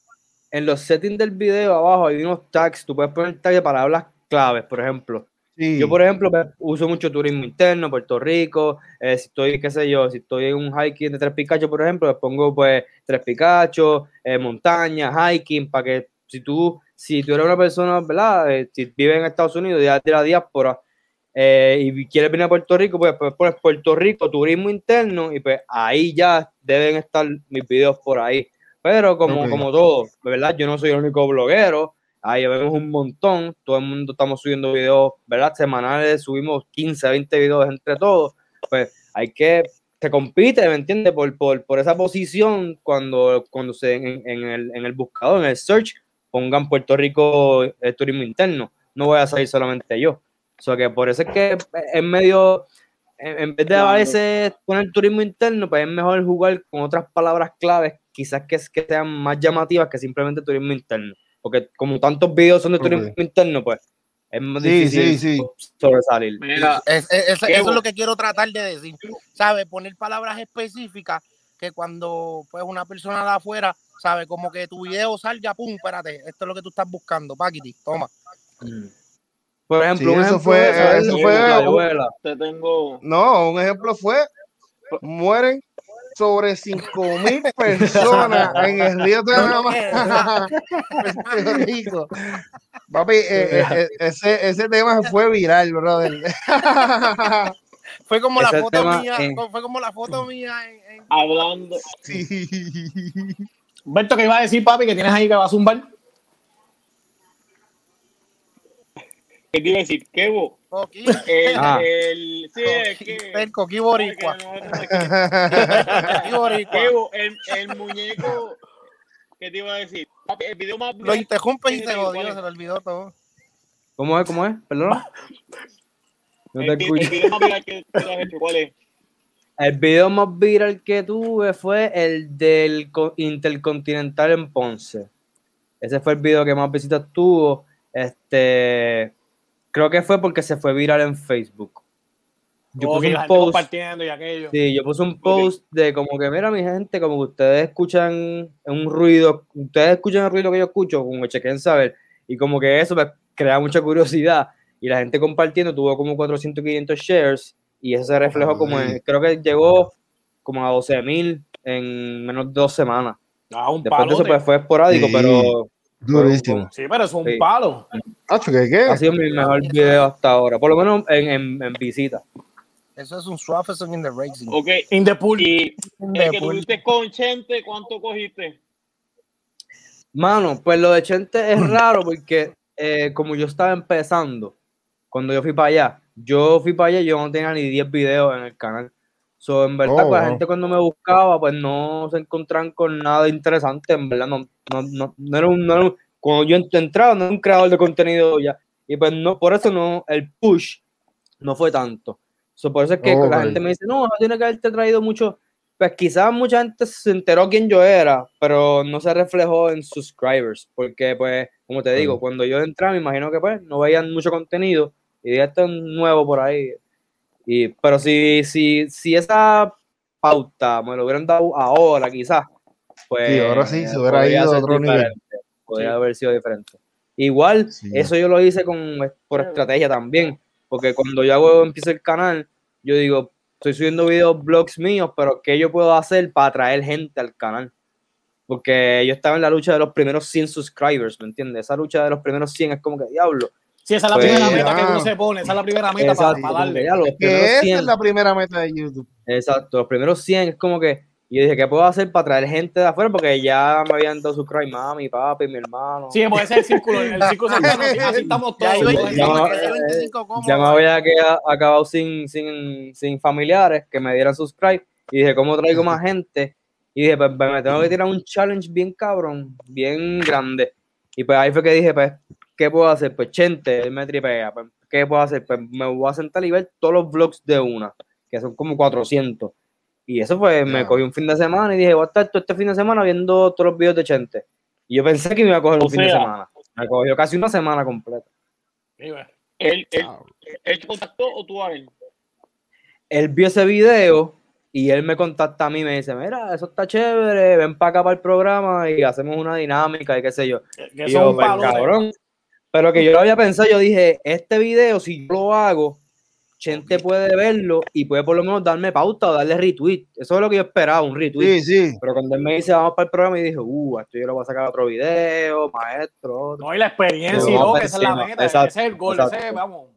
En los settings del video abajo hay unos tags, tú puedes poner tag de palabras claves, por ejemplo. Sí. Yo, por ejemplo, uso mucho turismo interno, Puerto Rico. eh, si estoy, qué sé yo, si estoy en un hiking de Tres Picachos, por ejemplo, les pongo pues Tres Picachos, eh, montaña, hiking, para que si tú, si tú eres una persona, ¿verdad? Eh, si vives en Estados Unidos, ya de la diáspora, eh, y quieres venir a Puerto Rico, pues, pues pones Puerto Rico, turismo interno, y pues ahí ya deben estar mis videos por ahí. Pero como, Ok. como todo, ¿verdad? Yo no soy el único bloguero, ahí vemos un montón, todo el mundo estamos subiendo videos, ¿verdad? Semanales, subimos 15, 20 videos entre todos, pues hay que, se compite, ¿me entiendes? Por, por, por esa posición cuando, cuando se en, en el, en el buscador, en el search, pongan Puerto Rico eh, turismo interno, no voy a salir solamente yo. O sea que por eso es que es medio, en, en vez de a veces poner turismo interno, pues es mejor jugar con otras palabras claves, quizás que, que sean más llamativas que simplemente turismo interno. Porque como tantos videos son de turismo Ok. interno, pues es más Sí, difícil sí, sí. sobresalir. Mira, Es- es- es- eso es lo que quiero tratar de decir. ¿Sabes? Poner palabras específicas que cuando pues una persona de afuera, ¿sabe? Como que tu video salga, pum, espérate, esto es lo que tú estás buscando, Paquiti, toma. Mm. Por ejemplo, Sí, un eso ejemplo fue- de eso es eso la fue- te tengo. No, un ejemplo fue, mueren sobre 5 mil personas en el río de Panamá, Puerto Rico. Papi, eh, eh, eh, ese, ese tema fue viral, brother. Fue como la foto mía, en- fue como la foto mía en, en- Hablando. Sí. Berto, ¿qué iba a decir, papi? Que tienes ahí que va a zumbar. ¿Qué te iba a decir? Kevo. Coqui, El, Ah. el, sí, es que. el Coqui Boricua. el, el muñeco. ¿Qué te iba a decir? Papi, El video más. Lo interrumpes y ¿cuál es? se le olvidó todo. ¿Cómo es? ¿Cómo es? Perdón. No El, vi- escucho. el video más viral que que has hecho, ¿cuál es? El video más viral que tuve fue el del co- Intercontinental en Ponce. Ese fue el video que más visitas tuvo. Este, creo que fue porque se fue viral en Facebook. Yo Como puse un post, compartiendo y aquello. sí, yo puse un post de como que, mira mi gente, como que ustedes escuchan un ruido, ustedes escuchan el ruido que yo escucho, como que chequen saber, y como que eso me crea mucha curiosidad, y la gente compartiendo tuvo como 400, 500 shares, y eso se reflejó como en, creo que llegó como a 12 mil en menos de dos semanas. Ah, un Después de eso pues fue esporádico, Sí. pero Durísimo. Sí, pero es un Sí. palo. ¿qué, qué? ha sido mi mejor video hasta ahora, por lo menos en, en, en visita. Eso es un Swafferson in the Racing. Ok. In the pool. Y In el the que pool. tuviste con Chente, ¿cuánto cogiste? Mano, pues lo de Chente es raro porque eh, como yo estaba empezando, cuando yo fui para allá, yo fui para allá y yo no tenía ni 10 videos en el canal. So, en verdad, Oh, pues, la gente cuando me buscaba, pues no se encontraban con nada interesante, en verdad, no, no, no, no era un, no era un- cuando yo ent- entraba, no era un creador de contenido ya. Y pues no, por eso no, el push no fue tanto. So, por eso es que Ok. la gente me dice, no, no tiene que haberte traído mucho. Pues quizás mucha gente se enteró quién yo era, pero no se reflejó en subscribers, porque pues como te digo, cuando yo entraba, me imagino que pues no veían mucho contenido y dije, esto es nuevo por ahí. Y, pero si, si, si esa pauta me lo hubieran dado ahora, quizás, pues. Sí, ahora sí, se hubiera ido a otro nivel. Podría haber sido diferente. Igual, Sí. eso yo lo hice con, por estrategia también, porque cuando yo hago, empiezo el canal, yo digo, estoy subiendo videos, blogs míos, pero ¿qué yo puedo hacer para atraer gente al canal? Porque yo estaba en la lucha de los primeros 100 subscribers, ¿me entiendes? Esa lucha de los primeros 100 es como que, diablo. Sí, esa es la Pues, primera meta que ah. uno se pone, esa es la primera meta Exacto, para, que, darle. los Que esa 100, es la primera meta de YouTube. Exacto, los primeros 100 es como que, y yo dije, ¿qué puedo hacer para traer gente de afuera? Porque ya me habían dado subscribe mami, papi, mi hermano. Sí, puede ser el círculo, el círculo cercano, sí, así estamos Ya todos. hay todos 25, no, que hay eh, 25 cómodos. ya me había quedado- acabado sin, sin, sin familiares que me dieran subscribe. Y dije, ¿cómo traigo más gente? Y dije, pues me tengo que tirar un challenge bien cabrón, bien grande. Y pues ahí fue que dije, pues, ¿qué puedo hacer? Pues Chente, él me tripea. Pues, ¿Qué puedo hacer? Pues me voy a sentar y ver todos los vlogs de una, que son como 400. Y eso pues me cogí un fin de semana y dije, voy a estar todo este fin de semana viendo todos los videos de Chente. Y yo pensé que me iba a coger O un fin de semana. Me cogió casi una semana completa. ¿Él, él, él te contactó o tú a él? él vio ese video y él me contacta a mí y me dice, mira, eso está chévere, ven para acá para el programa y hacemos una dinámica y qué sé yo. Que Y yo, un "Pues, palo. cabrón. Pero que yo lo había pensado, yo dije, este video, si yo lo hago, gente puede verlo y puede por lo menos darme pauta o darle retweet. Eso es lo que yo esperaba, un retweet. Sí, sí. Pero cuando él me dice, vamos para el programa, y dije, uh, esto yo lo voy a sacar otro video, maestro. otro". No, y la experiencia y Vamos que esa es la meta, Exacto, ese es el gol, exacto. ese es, vamos.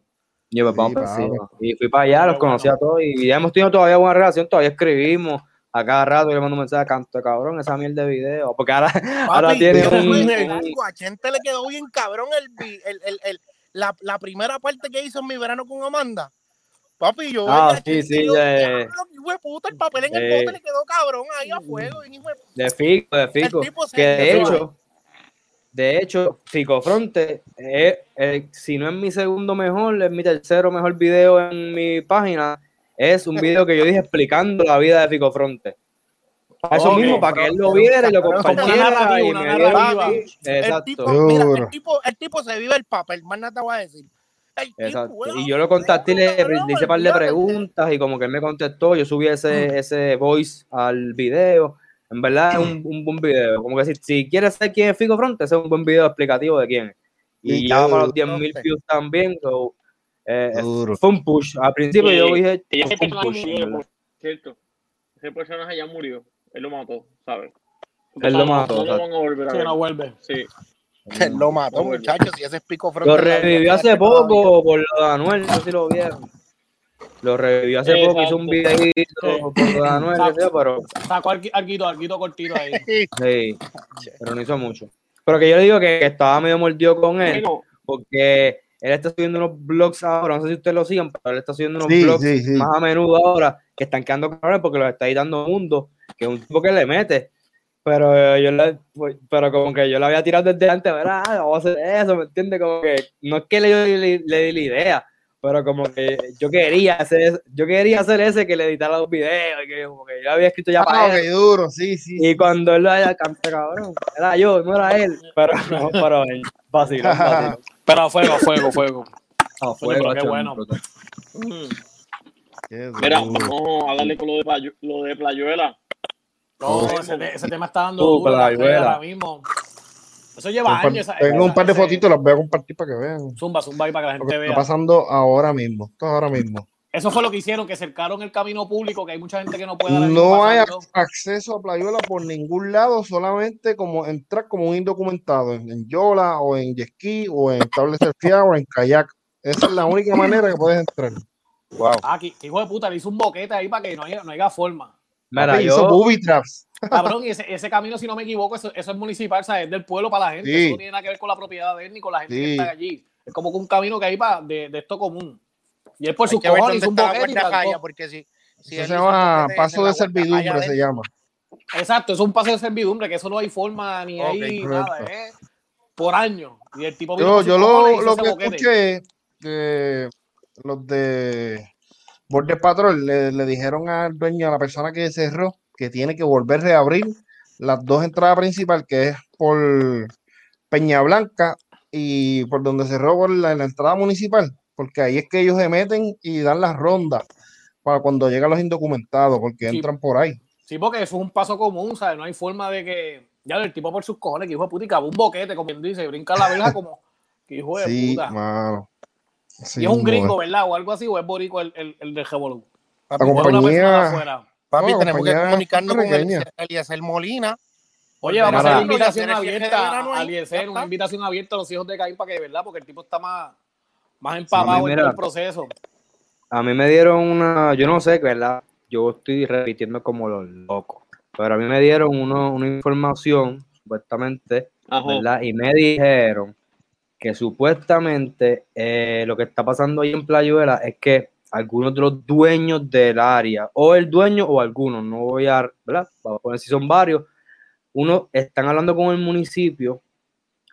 Y yo, pues, vamos Sí, papi. encima. Y fui para allá, los conocí a todos y ya hemos tenido todavía buena relación, todavía escribimos. A cada rato yo le mando un mensaje, canto cabrón, esa mierda de video. Porque ahora, ahora Papi, tiene yo un, a Chente le quedó bien cabrón el, vi- el, el, el- la, la primera parte que hizo en mi verano con Amanda. Papi, yo Ah, sí, sí, yo, ya, ya, ya. "Diablo, qué hijo de puta, el papel en el Eh. bote le quedó cabrón ahí a fuego. hijo de puta". de Fico, de Fico. Que de hecho, de hecho, Fico Fronte, es, eh, si no es mi segundo mejor, es mi tercero mejor video en mi página. Es un video que yo dije explicando la vida de Fico Fronte. Para eso Ok, mismo, para que él lo viera y lo compartiera. y me diera- narrativa. El Exacto. tipo, mira, el tipo, el tipo se vive el papel, más nada te voy a decir. Exacto. bueno, Y yo lo contacté y le, le hice un par de preguntas y como que él me contestó, yo subí ese, ese voice al video. En verdad es un, un buen video. Como que si, si quieres saber quién es Fico Fronte, ese es un buen video explicativo de quién es. Y Sí, ya para los claro. 10.000 views también. so, eh, Duro. fue un push. Al principio Y- yo dije, fue un personaje push. murió, cierto. Ese personaje ya murió. Él lo mató, ¿sabes? Él lo mató, No van a volver no vuelve. Sí. Él lo mató, No muchachos, y ese es pico. Lo revivió hace poco por lo de Anuel, no sé si lo vieron. Lo revivió hace poco, hizo un videito por lo de Anuel, pero Sacó algo, alguito, alguito cortito ahí. Sí, pero no hizo mucho. Pero que yo le digo que, que estaba medio mordido con él, porque él está subiendo unos blogs ahora, no sé si ustedes lo sigan, pero él está subiendo unos Sí, blogs sí, sí. más a menudo ahora, que están quedando cabrones porque los está editando Mundo, que es un tipo que le mete. Pero eh, yo le, pues, pero como que yo le había tirado desde antes, ¿verdad? Vamos a hacer eso, ¿me entiendes? Como que no es que le, le, le di la idea, pero como que yo quería hacer, yo quería hacer ese que le editara los videos, y que como que yo había escrito ya para Ah, él. ok, duro, sí, sí. Y cuando él lo haya cantado, cabrón, era yo, no era él. Pero no, pero él. Pero a fuego, a fuego, fuego. Ah, pero qué bueno. Qué mira, vamos a darle con lo de, lo de Playuela. No, ese, te- ese tema está dando Uh, duro Playuela. ahora mismo. Eso lleva Un par- años. esa- Tengo un par de ese- fotitos, las voy a compartir para que vean. Zumba, zumba ahí para que la que gente está vea. pasando ahora mismo. Esto es ahora mismo. Eso fue lo que hicieron, que cercaron el camino público, que hay mucha gente que no puede mismo No hay acceso a Playuela por ningún lado, solamente como entrar como un indocumentado en, en Yola o en ski o en tablet o en kayak. Esa es la única manera que puedes entrar. Ah, que, que hijo de puta, le hizo un boquete ahí para que no haya, no haya forma. Mira, hizo booby traps. Cabrón, y ese, ese camino, si no me equivoco, eso, eso es municipal, o sea, es del pueblo para la gente. Sí. Eso no tiene nada que ver con la propiedad de él ni con la gente que está allí. Es como que un camino que hay para de, de esto común. Y él por Hay sus cojones hizo un boquete y porque si, si se llama paso de servidumbre, se de- llama. Exacto, es un paso de servidumbre, que eso no hay forma ni Ok, hay correcto. nada, es por año. Y el tipo Yo, yo lo, lo que boquete. escuché, que los de Border Patrol le, le dijeron al dueño, a la persona que cerró, que tiene que volver a reabrir las dos entradas principales, que es por, Peña Blanca y por donde se roba la, la entrada municipal, porque ahí es que ellos se meten y dan las rondas para cuando llegan los indocumentados, porque Sí. entran por ahí. Sí, porque eso es un paso común, ¿sabes? No hay forma de que. Ya el tipo por sus cojones, que hijo de puta, y cabe un boquete, como quien dice, y brinca la verja como. Que hijo de Sí, puta. mano. Sí, y es un gringo, no. ¿verdad? O algo así, o es borico el, el, el de Revolú. La compañía- afuera. Papi, No, tenemos que comunicarnos con el. Eliezer Molina. Oye, vamos a hacer una invitación abierta. Eliezer, una invitación abierta a los hijos de Caín para que, ¿verdad? Porque el tipo está más, más empapado en mira. el proceso. A mí me dieron una, yo no sé, ¿verdad? Yo estoy repitiendo como los locos, pero a mí me dieron uno- una información, supuestamente, Ajá. ¿verdad? Y me dijeron que supuestamente eh, lo que está pasando ahí en Playuela es que algunos de los dueños del área, o el dueño o algunos, no voy a, ¿verdad? Vamos a poner si son varios, uno están hablando con el municipio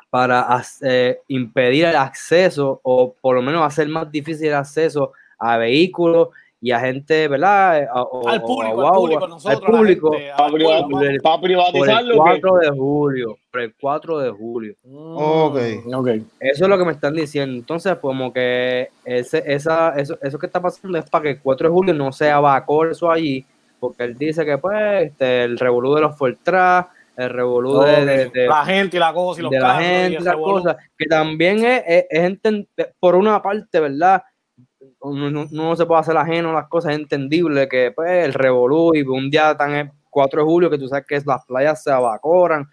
para eh, impedir el acceso o por lo menos hacer más difícil el acceso a vehículos y a gente, ¿verdad? A- o- Al a público, al público, nosotros, al público, gente, Para, pueblo, privar- vamos. para por el privatizarlo, ¿qué? 4 de julio, por el 4 de julio. Ok. Mm, ok. Eso es lo que me están diciendo. Entonces, como que ese, esa, eso, eso que está pasando es para que el 4 de julio no se evacue eso allí, porque él dice que pues este, el revolú de los Fortras, el revolú de, de- de- la gente y la cosa y los de la carros y gente, el la revolú. cosa, que también es, es- es por una parte, ¿verdad? Uno no, no se puede hacer ajeno a las cosas, es entendible que pues el revolú y un día tan el 4 de julio que tú sabes que las playas se evacoran,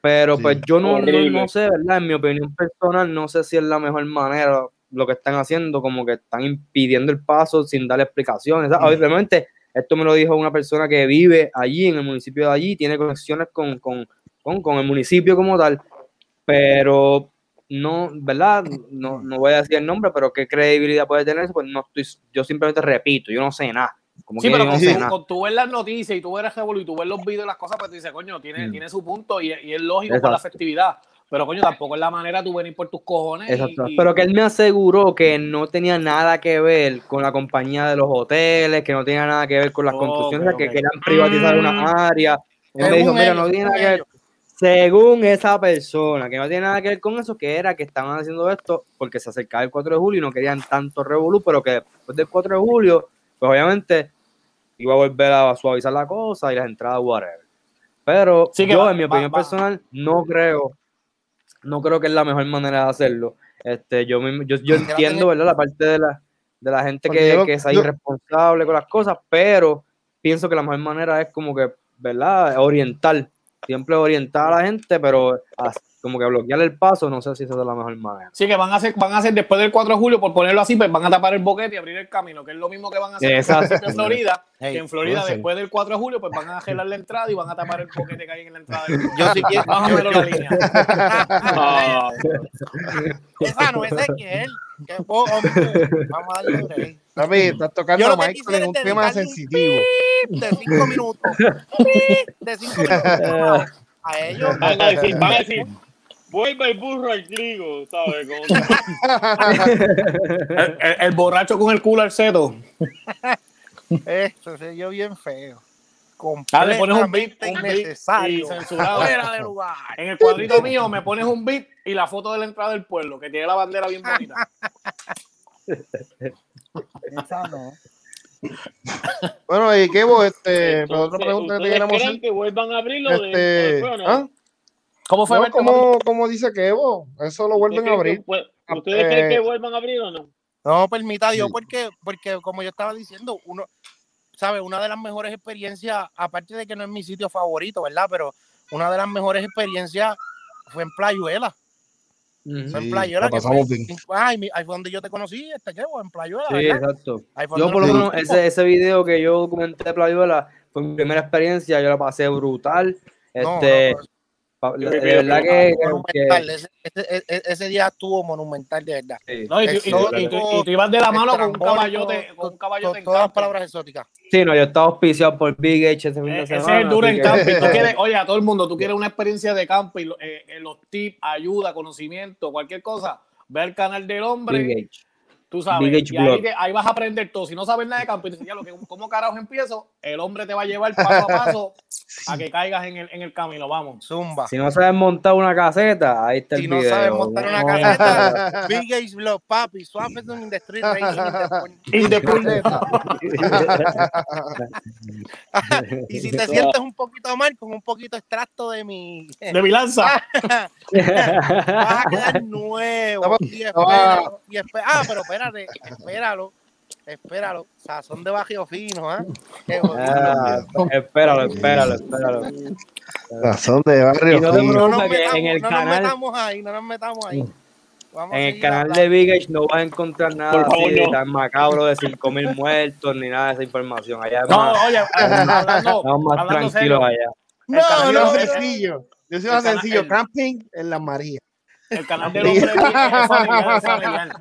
pero Sí. pues yo no, no, no sé, ¿verdad? En mi opinión personal, no sé si es la mejor manera lo que están haciendo, como que están impidiendo el paso sin darle explicaciones. Obviamente, esto me lo dijo una persona que vive allí, en el municipio de allí, tiene conexiones con, con, con, con el municipio como tal, pero no, ¿verdad? No, no voy a decir el nombre, pero qué credibilidad puede tener eso, pues no estoy, yo simplemente repito, yo no sé nada. Como Sí, que pero no sé nada. con tú ver las noticias y tú ver el y tú ver los videos y las cosas, pues tú dices, coño, tiene, Mm. tiene su punto y, y es lógico por la festividad. Pero coño, tampoco es la manera tú venir por tus cojones. Exacto. y- Pero que él me aseguró que no tenía nada que ver con la compañía de los hoteles, que no tenía nada que ver con las construcciones, que querían privatizar una área. Él me dijo, mira, no tiene nada que ver. Según esa persona, que no tiene nada que ver con eso, que era que estaban haciendo esto porque se acercaba el 4 de julio y no querían tanto revolú, pero que después del 4 de julio, pues obviamente iba a volver a suavizar la cosa y las entradas, whatever. Pero Sí, que yo, va- en mi va- opinión va. personal, no creo, no creo que es la mejor manera de hacerlo. Este, yo, mismo- yo, yo entiendo, ¿verdad? La parte de la, de la gente Porque que, yo yo- irresponsable con las cosas, pero pienso que la mejor manera es como que, ¿verdad? Orientar, siempre orientar a la gente, pero como que bloquear el paso, no sé si esa es la mejor manera. Sí, que van a hacer, van a hacer después del 4 de julio, por ponerlo así, pues van a tapar el boquete y abrir el camino, que es lo mismo que van a hacer en Florida, Hey, que en Florida después del 4 de julio, pues van a arreglar la entrada y van a tapar el boquete que hay en la entrada. del- Yo sí quiero. Más o menos la línea. Esa no es. Que, oh, hombre, vamos a darle break. Papi, estás tocando Yo a Michael en un tema un sensitivo. De cinco minutos. De cinco minutos. A ellos. van a decir, van a decir, vuelve el burro al trigo, ¿sabes? El, el- el borracho con el culo al seto. Esto se dio bien feo. Ah, le pones un beat, un beat y censurado. Fuera de lugar. En el cuadrito mío me pones un beat y la foto de la entrada del pueblo, que tiene la bandera bien bonita. Bueno, y Kevo, este, pues, otra pregunta que te ¿ustedes queremos creen hacer. que vuelvan a abrirlo de, Este? ¿ah? ¿Cómo fue? No, como, como dice Kevo, eso lo vuelven a ¿Ustedes creen abrir. que ¿Ustedes creen Eh, que vuelvan a abrir o no? No, permita Dios, Sí. porque, porque como yo estaba diciendo, uno, ¿sabe? Una de las mejores experiencias, aparte de que no es mi sitio favorito, ¿verdad? Pero una de las mejores experiencias fue en Playuela. Fue en Playuela. la que fue-. Ay, mi- ahí fue donde yo te conocí, este Kevo, en Playuela, Sí, ¿verdad? exacto. Yo por lo nos menos ese, ese video que yo documenté de Playuela fue mi primera experiencia, yo la pasé brutal. Este, no, no, Yo de verdad que- que. Ese, ese- ese- ese día estuvo monumental, de verdad. sí. No, y, tú, y, tú, y tú- y tú ibas de la mano con un caballote, con un caballote en Todas las palabras exóticas. Sí, no, yo estaba auspiciado por Big H ese fin de Ese es semana. el duro en que- camping. Tú quieres, oye, a todo el mundo, tú quieres una experiencia de camping, eh, eh, los tips, ayuda, conocimiento, cualquier cosa, ve al canal del hombre. Big H. Tú sabes, y ahí, Blog. te- ahí vas a aprender todo. Si no sabes nada de campo y dices, ya lo que, ¿cómo carajo empiezo? El hombre te va a llevar paso a paso a que caigas en el, en el camino. Vamos. Zumba. Si no sabes montar una caseta, ahí está el Si no video. sabes montar una No, caseta, Big Age Block, papi, Swafferson in the street, y si te sientes un poquito mal, con un poquito extracto de mi. De mi lanza. vas a quedar nuevo. Ah, pero espérate, espéralo. Espéralo. Sazón de bajío fino, ¿ah? Qué bonito. Ah, espéralo, espéralo, espéralo. Razón de barrio. Y no te fino. No nos metamos, en el no nos canal, metamos ahí, no nos metamos ahí. Vamos en el canal de Big Age no vas a encontrar nada Por favor, así no. tan macabro de 5000 muertos ni nada de esa información. Allá es No, más, oye, hablando, estamos más hablando tranquilos serio, allá. No, canal no, de- no, el- sencillo. Yo soy más sencillo. el- Camping en la María. el canal del hombre es, es familiar, es familiar.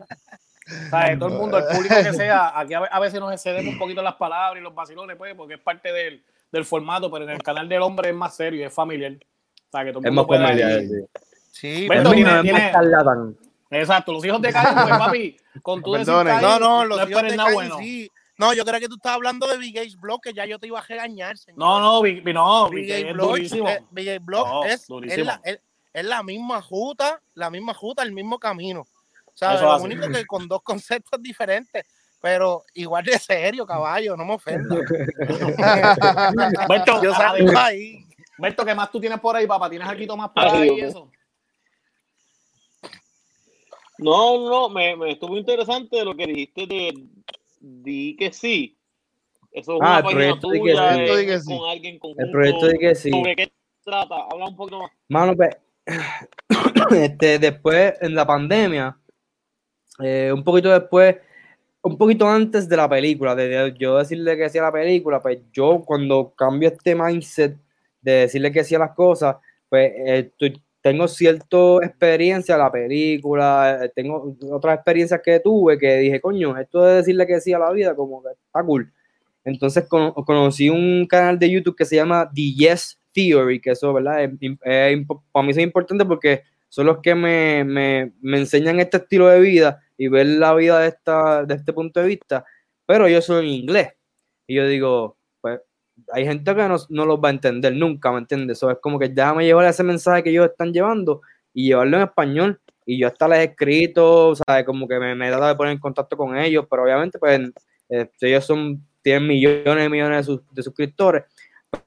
¿Sabes? Todo el mundo, el público que sea, aquí a ve- a veces nos excedemos un poquito las palabras y los vacilones, pues, porque es parte del, del formato, pero en el canal del hombre es más serio y es familiar. O sea, que todo el Es mundo más puede familiar. sí. Sí, Beto, Es tiene- más- es más. Exacto, los hijos de Caín, pues papi, con tu. Caín, No, no, los hijos de nada Caín, bueno. sí. No, yo creo que tú estás hablando de Big Age Block, que ya yo te iba a regañar, señor. No, no, vi- no, Big que Age es Block, durísimo. eh, Big Age Block No, es, es, la, es, es la misma juta, la misma juta, el mismo camino. ¿Sabes? Eso Lo así. único que con dos conceptos diferentes, pero igual de serio, caballo, no me ofendas. Berto, yo salgo además, ahí. Berto, ¿qué más tú tienes por ahí, papá? ¿Tienes algo más por Ah, ahí y eso? No, no, me, me estuvo interesante lo que dijiste de di que sí. Eso es Ah, una el página proyecto Di que tuya, Di que sí. con alguien conjunto. El proyecto de que sí. ¿Sobre qué trata? Habla un poquito más. Mano, pues, este, después, en la pandemia, eh, un poquito después, un poquito antes de la película, de, yo decirle que sí a la película, pues yo cuando cambio este mindset de decirle que sí a las cosas, pues eh, tengo cierta experiencia en la película, eh, tengo otras experiencias que tuve que dije, coño, esto de decirle que sí a la vida, como que está cool. Entonces cono- conocí un canal de YouTube que se llama The Yes Theory, que eso, ¿verdad? Es, es impo- para mí es importante porque son los que me, me- me enseñan este estilo de vida y ver la vida de, esta, de este punto de vista, pero yo soy en inglés. Y yo digo, pues hay gente que no, no los va a entender nunca, ¿me entiendes? Eso es como que déjame llevar ese mensaje que ellos están llevando y llevarlo en español. Y yo hasta les he escrito, ¿sabes? Como que me, me he de poner en contacto con ellos, pero obviamente, pues, eh, ellos son, tienen millones y millones de, de suscriptores.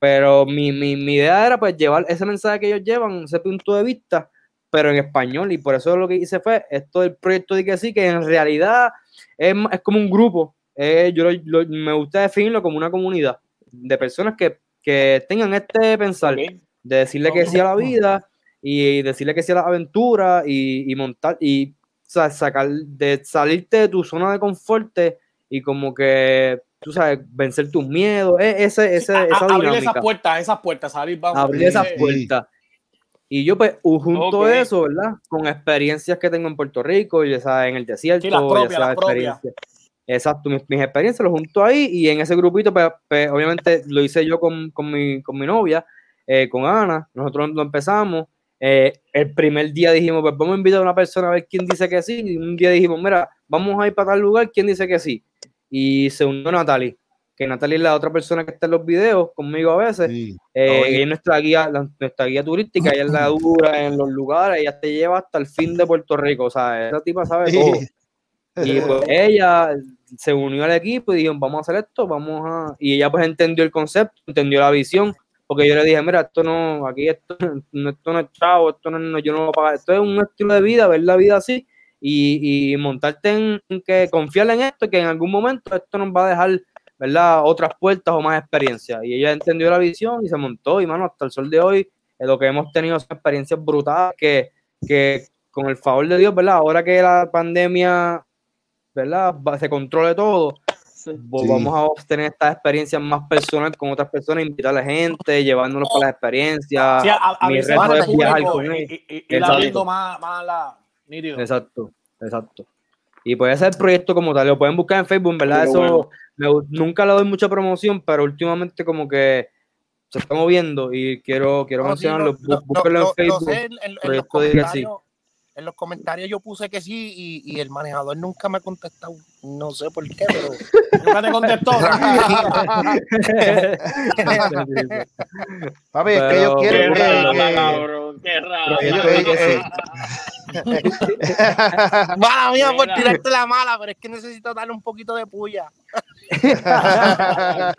Pero mi, mi, mi idea era, pues, llevar ese mensaje que ellos llevan, ese punto de vista, pero en español. Y por eso lo que hice fue esto del proyecto de que sí, que en realidad es, es como un grupo. Eh, yo lo- lo- me gusta definirlo como una comunidad de personas que, que tengan este pensar ¿ok? de decirle que sí a la vida y decirle que sí a la aventura y, y montar y o sea, sacar de salirte de tu zona de confort y como que tú sabes vencer tus miedos ese, ese, a- esa abrir esas puertas, esas puertas, salir, vamos. abrir Sí, esas sí. puertas y yo pues junto Ok. eso verdad con experiencias que tengo en Puerto Rico ya en el desierto Sí, las propias, ya las experiencias Exacto, mis, mis experiencias lo junto ahí y en ese grupito, pues, pues, obviamente lo hice yo con, con mi, con mi novia, eh, con Ana, nosotros lo empezamos. eh, el primer día dijimos, pues vamos a invitar a una persona a ver quién dice que sí. Y un día dijimos, mira, vamos a ir para tal lugar, quién dice que sí. Y se unió Natalie, que Natalie es la otra persona que está en los videos conmigo a veces. Sí. Eh, ella es nuestra guía, la- nuestra guía turística, ella es la dura en los lugares, ella te lleva hasta el fin de Puerto Rico, o sea, esa tipa sabe todo. Y pues ella se unió al equipo y dijo, vamos a hacer esto, vamos a... Y ella pues entendió el concepto, entendió la visión, porque yo le dije, mira, esto no, aquí esto, no, esto no es chavo, esto no, no- yo no lo voy a pagar, esto es un estilo de vida, ver la vida así y, y montarte en, en que confiar en esto, que en algún momento esto nos va a dejar, ¿verdad? Otras puertas o más experiencias. Y ella entendió la visión y se montó y, mano, hasta el sol de hoy, eh, lo que hemos tenido son experiencias brutales que, que con el favor de Dios, ¿verdad? Ahora que la pandemia ¿verdad? Se controle todo, pues Sí. vamos a obtener estas experiencias más personales con otras personas, invitar a la gente, llevándonos para las experiencias. Sí, a, a mi veces reto más es viajar con y, él. y, y, y Exacto. abriendo más, más la nítido. Exacto, exacto. Y pues ese es el proyecto como tal, lo pueden buscar en Facebook, en ¿verdad? Eso bueno. Me nunca le doy mucha promoción, pero últimamente como que se está moviendo y quiero, quiero No, sí, mencionarlo, lo- lo- bú- búsquenlo lo- en lo Facebook. sé en, en- en los sí. comentarios, en los comentarios yo puse que sí y, y el manejador nunca me ha contestado. No sé por qué, pero. Nunca te contestó. Papi, es que Qué quieren que- qué raro. Pero ellos- ellos- eh, Mala mía por tirarte la mala, pero es que necesito darle un poquito de puya.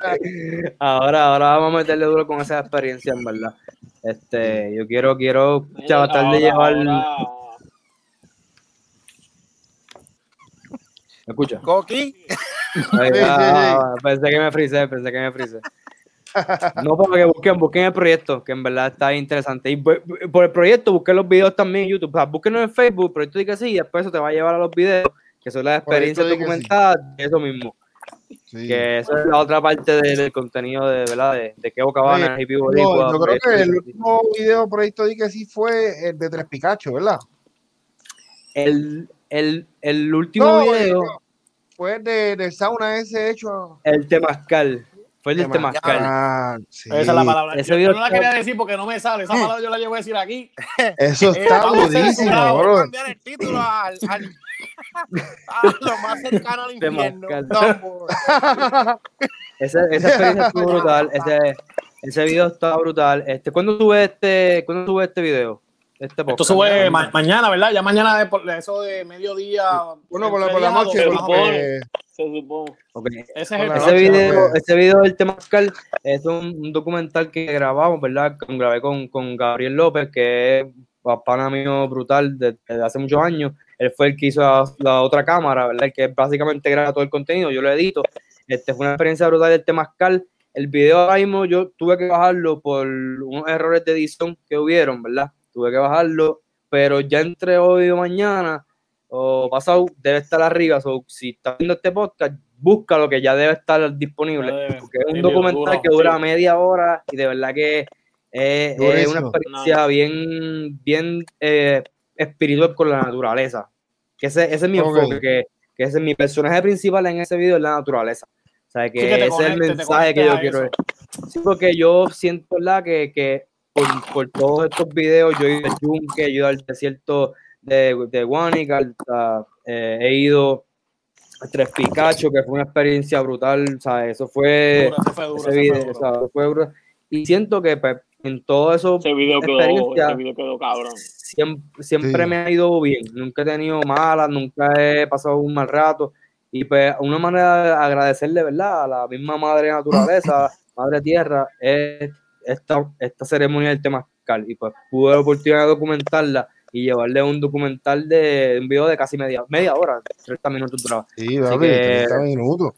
ahora, ahora vamos a meterle duro con esa experiencia, en verdad. Este, yo quiero, quiero tratar de llevar. ahora- ¿Me escucha? Coqui, Ay, Sí, ah, Pensé que me frisé, pensé que me frisé. No, pero que busquen, busquen el proyecto, que en verdad está interesante. Y por, por el proyecto, busquen los videos también en YouTube. O sea, búsquenlo en Facebook, proyecto Dice que sí, y después eso te va a llevar a los videos, que son las experiencias sí. documentadas de eso mismo. Sí. Que esa es la otra parte de- del contenido de, ¿verdad? De, de Kevo Cabana y Pivo No, yo creo que el sí. último video proyecto di que sí fue el de Tres Pikachu, ¿verdad? el, el, el último No, video, no, Fue el de, del sauna ese hecho. el Temascal, fue el del Temazcal. Temascal. Ah, sí. Esa es la palabra. Ese Yo, yo video no la está- quería decir porque no me sale. Esa palabra yo la llevo a decir aquí. Eso Eh, está vamos a hacer durísimo, una- vamos a bro. cambiar el título al, al- a lo más cercano al infierno. Dumbo. Esa, esa experiencia estuvo brutal. Ese, ese video estaba brutal. Este, ¿Cuándo sube este, ¿cuándo sube este video? Este sube ma- mañana, ¿verdad? Ya mañana, de, eso de mediodía. Bueno, por la, entre por la 10 a noche, 12, más o menos. porque Se supone. Ese es el Ese noche, video, pues. ese video del Temascal es un, un documental que grabamos, ¿verdad? Con, grabé con, con Gabriel López, que es pana mío brutal desde, desde hace muchos años. Él fue el que hizo la, la otra cámara, ¿verdad? El que básicamente graba todo el contenido, yo lo edito. Este fue una experiencia brutal del Temascal. El video ahora mismo yo tuve que bajarlo por unos errores de edición que hubieron, ¿verdad? Tuve que bajarlo, pero ya entre hoy o mañana o pasado debe estar arriba. So, si estás viendo este podcast, busca lo que ya debe estar disponible. Debe. Porque es un documental duro, que dura sí. media hora y de verdad que es, es una experiencia bien, bien eh, espiritual con la naturaleza. Que ese, ese es mi enfoque, que, que ese es mi personaje principal en ese video es la naturaleza. O sea, que, Sí, que ese es el mensaje que yo quiero. Sí, porque yo siento ¿verdad? que, que por, por todos estos videos, yo he ido al yunque, he ido al desierto de, de Guanica, eh, he ido a Tres Pikachu, que fue una experiencia brutal, o sea, eso fue, Duro, ese fue video, fue y siento que pues, en todo eso Ese video quedó, ese video quedó cabrón. siempre, siempre Sí. me ha ido bien, nunca he tenido malas, nunca he pasado un mal rato. Y pues una manera de agradecerle, ¿verdad? A la misma madre naturaleza, madre tierra, es esta, esta ceremonia del Temascal. Y pues pude la oportunidad de documentarla y llevarle un documental de un video de casi media, media hora, 30 minutos duraba. Sí, Así papi, que- 30 minutos.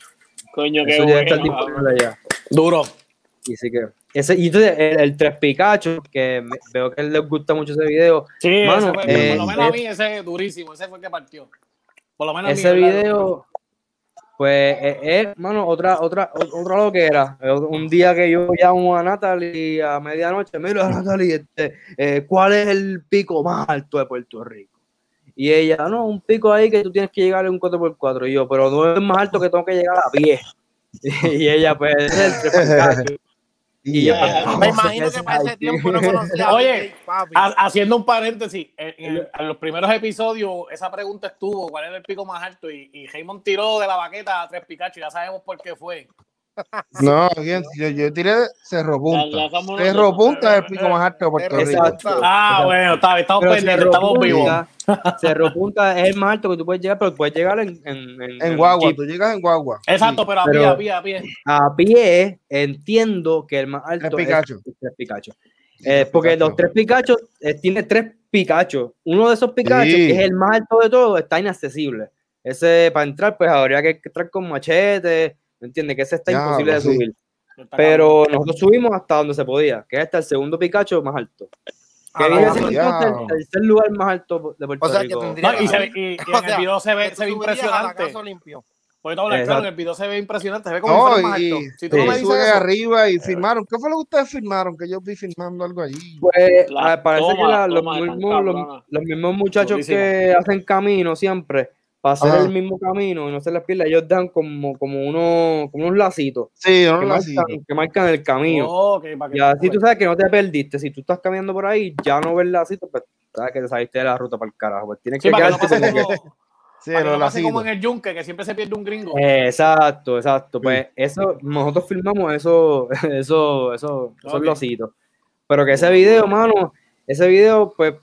Coño, qué bueno. ya. Duro. Y sí que. Ese, y entonces el, el Tres Pikachu, que me- veo que les gusta mucho ese video, Sí, Mano, ese fue, eh, por lo menos a eh, mí ese es durísimo, ese fue el que partió. Por lo menos a mí, ese ¿verdad? video, pues es, es, mano, otra, otra, o- otra lo que era. Un día que yo llamo a Natalie a medianoche, mira Natalie, este, eh, ¿cuál es el pico más alto de Puerto Rico? Y ella, no, un pico ahí que tú tienes que llegar en un 4x4. Y yo, pero no es más alto que tengo que llegar a pie. Y ella, pues, es el. Y yo, Ya, pues, Me no, imagino que para ese es tiempo no conocía Oye, Haciendo un paréntesis, en, en- en los primeros episodios esa pregunta estuvo, ¿cuál era el pico más alto? Y, y Raymond tiró de la baqueta a tres Pikachu, ya sabemos por qué fue. No, bien, yo, yo tiré Cerro Punta. Cerro. Punta es el pico más alto de Puerto Rico. Exacto. Ah, bueno, está, bien, estamos Pero pendientes, Cerro estamos vivos. Punta, Cerro Punta es el más alto que tú puedes llegar, pero puedes llegar en, en, En Guagua, tú llegas en Guagua. Exacto, pero a pie, Pero- a pie, a pie. A pie entiendo que el más alto Pikachu. es tres Pikachu. Eh, porque Pikachu. los tres Pikachu eh, tiene tres Pikachu. Uno de esos Pikachu, Sí. que es el más alto de todos, está inaccesible. Ese para entrar, pues habría que entrar con machete. ¿Me entiendes? Que ese está Ya, imposible de pues, sí. subir. Pero nosotros subimos hasta donde se podía, que es hasta el segundo Pikachu más alto. Que Ah, viene entonces el tercer lugar más alto de Puerto O sea, que Rico. tendría- No, y, se y- y en O sea, el video se ve, que se ve a impresionante. limpio. Porque todo hablar claro, en el video se ve impresionante, se ve como No, más y- alto. Si tú sí. no me dices eso, arriba y filmaron. ¿Qué fue lo que ustedes filmaron? Que yo vi filmando algo allí. Pues La ah, parece toma, que la- los, mismos, los, mismos muchachos Durísimo. que hacen camino siempre, para hacer Ajá. el mismo camino y no se les pierda, ellos dan como, como, unos, como unos lacitos Sí, yo que, hacía. marcan, que marcan el camino. Ok, para que- Y así tú sabes que no te perdiste. Si tú estás caminando por ahí, ya no ves lacitos, pues sabes que te saliste de la ruta para el carajo. Pues tienes Sí, que para que no quedarte como que- Sí, para no como en el yunque, que siempre se pierde un gringo. Exacto, exacto. Pues eso, nosotros filmamos eso, eso, eso, esos Ok. lositos. Pero que ese video, mano, ese video, pues,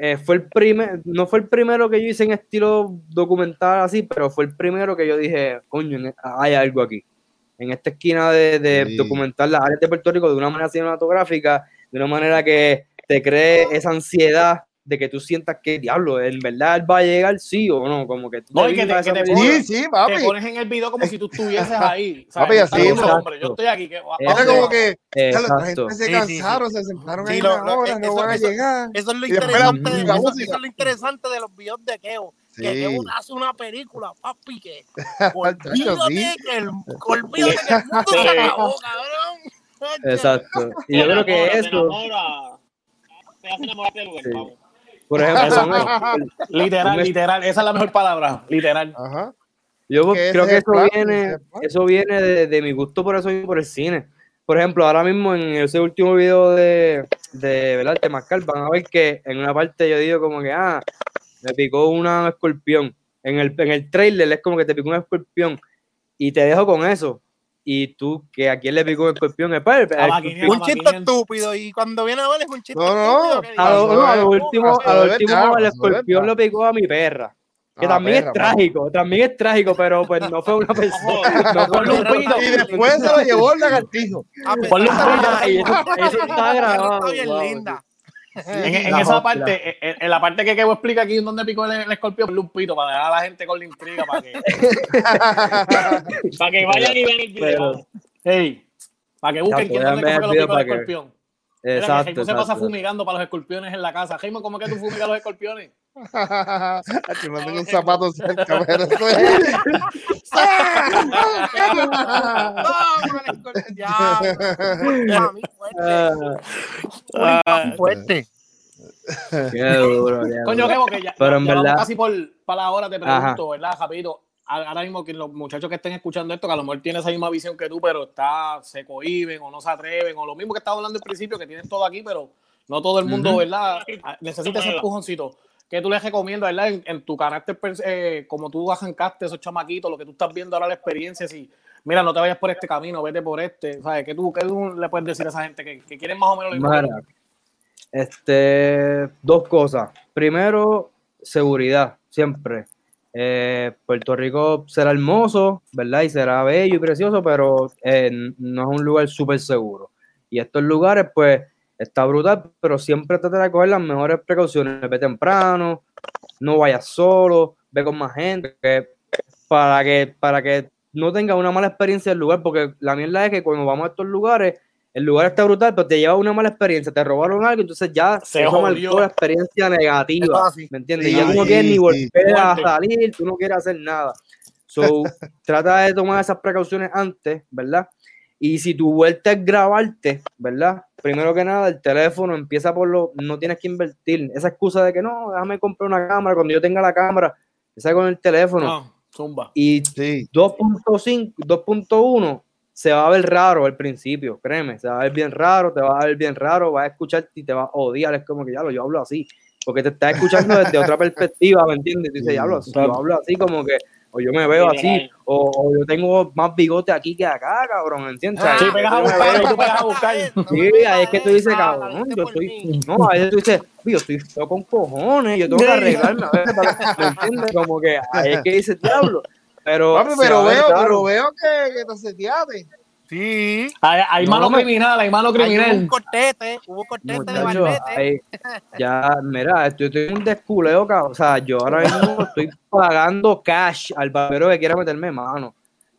eh, fue el primer, no fue el primero que yo hice en estilo documental así, pero fue el primero que yo dije, coño, hay algo aquí. En esta esquina de, de Sí. documentar las áreas de Puerto Rico de una manera cinematográfica, de una manera que te cree esa ansiedad de que tú sientas que, diablo, en verdad él va a llegar, sí o no, como que tú No, te y que te- vivas que esa te película. Sí, sí, papi. Te pones en el video como si tú estuvieses ahí. ¿sabes? Papi, así, hombre, Yo estoy aquí. Que, Era como que ya la gente se Sí, sí, sí. cansaron, se sentaron Sí, ahí lo- una hora, eso- no van a eso- llegar. Eso es lo interesante, la eso, es lo interesante de los videos de Keo. Que Sí. Keo hace una película, papi, que olvídate sí. que el, olvídate que el mundo se acabó, cabrón. Exacto. Y yo creo que eso, te hace enamorarte del lugar, Sí. vamos. Por ejemplo, Eso un- Literal, Un- literal. Esa es la mejor palabra. Literal. Ajá. yo creo que eso plan, ese es viene, eso viene de, de mi gusto por eso mismo, por el cine. Por ejemplo, ahora mismo en ese último video de, de ¿verdad? El Temascal, van a ver que en una parte yo digo como que, ah, me picó una escorpión. En el, en el trailer es como que te picó un escorpión. Y te dejo con eso. Y tú, que a quién le picó un escorpión, es pues, el- Un chiste estúpido y cuando viene a ver es un chiste No, no. A lo, no, a lo último, a lo último el escorpión lo picó a mi perra. Que Ah, también perra, es trágico, también es trágico, pero pues no fue una persona. No fue un pito. Y después se lo llevó el lagartijo. a pesar Ponle un de pito ahí, eso- eso está grabado, Está bien wow, linda. En, esa hostia. parte, en, en la parte que Kevo explica aquí donde picó el, el escorpión, ponle un pito para dejar a la gente con la intriga. Para que, Para que vayan y vean el video. Hey, para que busquen quién pues, dónde fue vean que el lo picó el escorpión. Mira que Exacto, se pasa exacto. fumigando para los escorpiones en la casa. Jaime, ¿cómo es que tú fumigas los escorpiones? Hacho, no tengo un zapato cerca, pero eso Ya, ya, fuerte. Ah, Muy fuerte. qué duro, qué Coño, duro. Kevo, que ya, Pero ya en vamos verdad- casi por para la hora, te pregunto, Ajá. ¿verdad, Japito? Ahora mismo que los muchachos que estén escuchando esto, que a lo mejor tienen esa misma visión que tú, pero está, se cohiben o no se atreven, o lo mismo que estaba hablando al principio, que tienen todo aquí, pero no todo el mundo, Ujú. ¿verdad? Necesita ese empujoncito. ¿Qué tú les recomiendas, verdad? En, en tu carácter, eh, como tú arrancaste esos chamaquitos, lo que tú estás viendo ahora, la experiencia, si, mira, no te vayas por este camino, vete por este, ¿sabes? ¿Qué tú, qué tú le puedes decir a esa gente que, que quieren más o menos lo mismo? Mira, este, dos cosas. Primero, seguridad, siempre. Eh, Puerto Rico será hermoso, ¿verdad? Y será bello y precioso, pero eh, no es un lugar súper seguro. Y estos lugares, pues, está brutal, pero siempre trata de coger las mejores precauciones. Ve temprano, no vayas solo, ve con más gente, que- para que, para que no tengas una mala experiencia del lugar, porque la mierda es que cuando vamos a estos lugares, el lugar está brutal, pero te lleva una mala experiencia, te robaron algo, entonces ya Se marcó la experiencia negativa. ¿me entiendes? Sí, ya tú no sí, quieres ni sí. volver a Fuerte. salir, tú no quieres hacer nada. So, trata de tomar esas precauciones antes, ¿verdad? Y si tu vuelta es grabarte, ¿verdad? Primero que nada, el teléfono empieza por lo, no tienes que invertir. Esa excusa de que no, déjame comprar una cámara, cuando yo tenga la cámara, empieza con el teléfono. No, zumba. Y Sí. 2.5, 2.1 se va a ver raro al principio, créeme, se va a ver bien raro, te va a ver bien raro, vas a escucharte y te va a odiar, es como que ya lo yo hablo así, porque te estás escuchando desde otra perspectiva, ¿me entiendes? Ya hablo, yo hablo así como que, o yo me veo así, o, o yo tengo más bigote aquí que acá, cabrón, ¿entiendes? Ah, Sí, Yo pegas a me buscar, veo- tú pegas a buscar. Sí, ahí es que tú dices, Ah, cabrón, yo estoy, no, a veces tú dices, "Uy, yo estoy feo con cojones, yo tengo que arreglarme a veces, para, ¿me entiendes? Como que ahí es que dices, diablo, pero... Papi, pero veo, pero veo que, que te seteaste. Sí. Hay, hay No, mano criminal, hay mano Ahí hubo un criminal. cortete, hubo cortete de Muchacho, barbete. ahí- ya, mira, estoy en un desculeo, cabrón. O sea, yo ahora mismo estoy pagando cash al barbero que quiera meterme mano.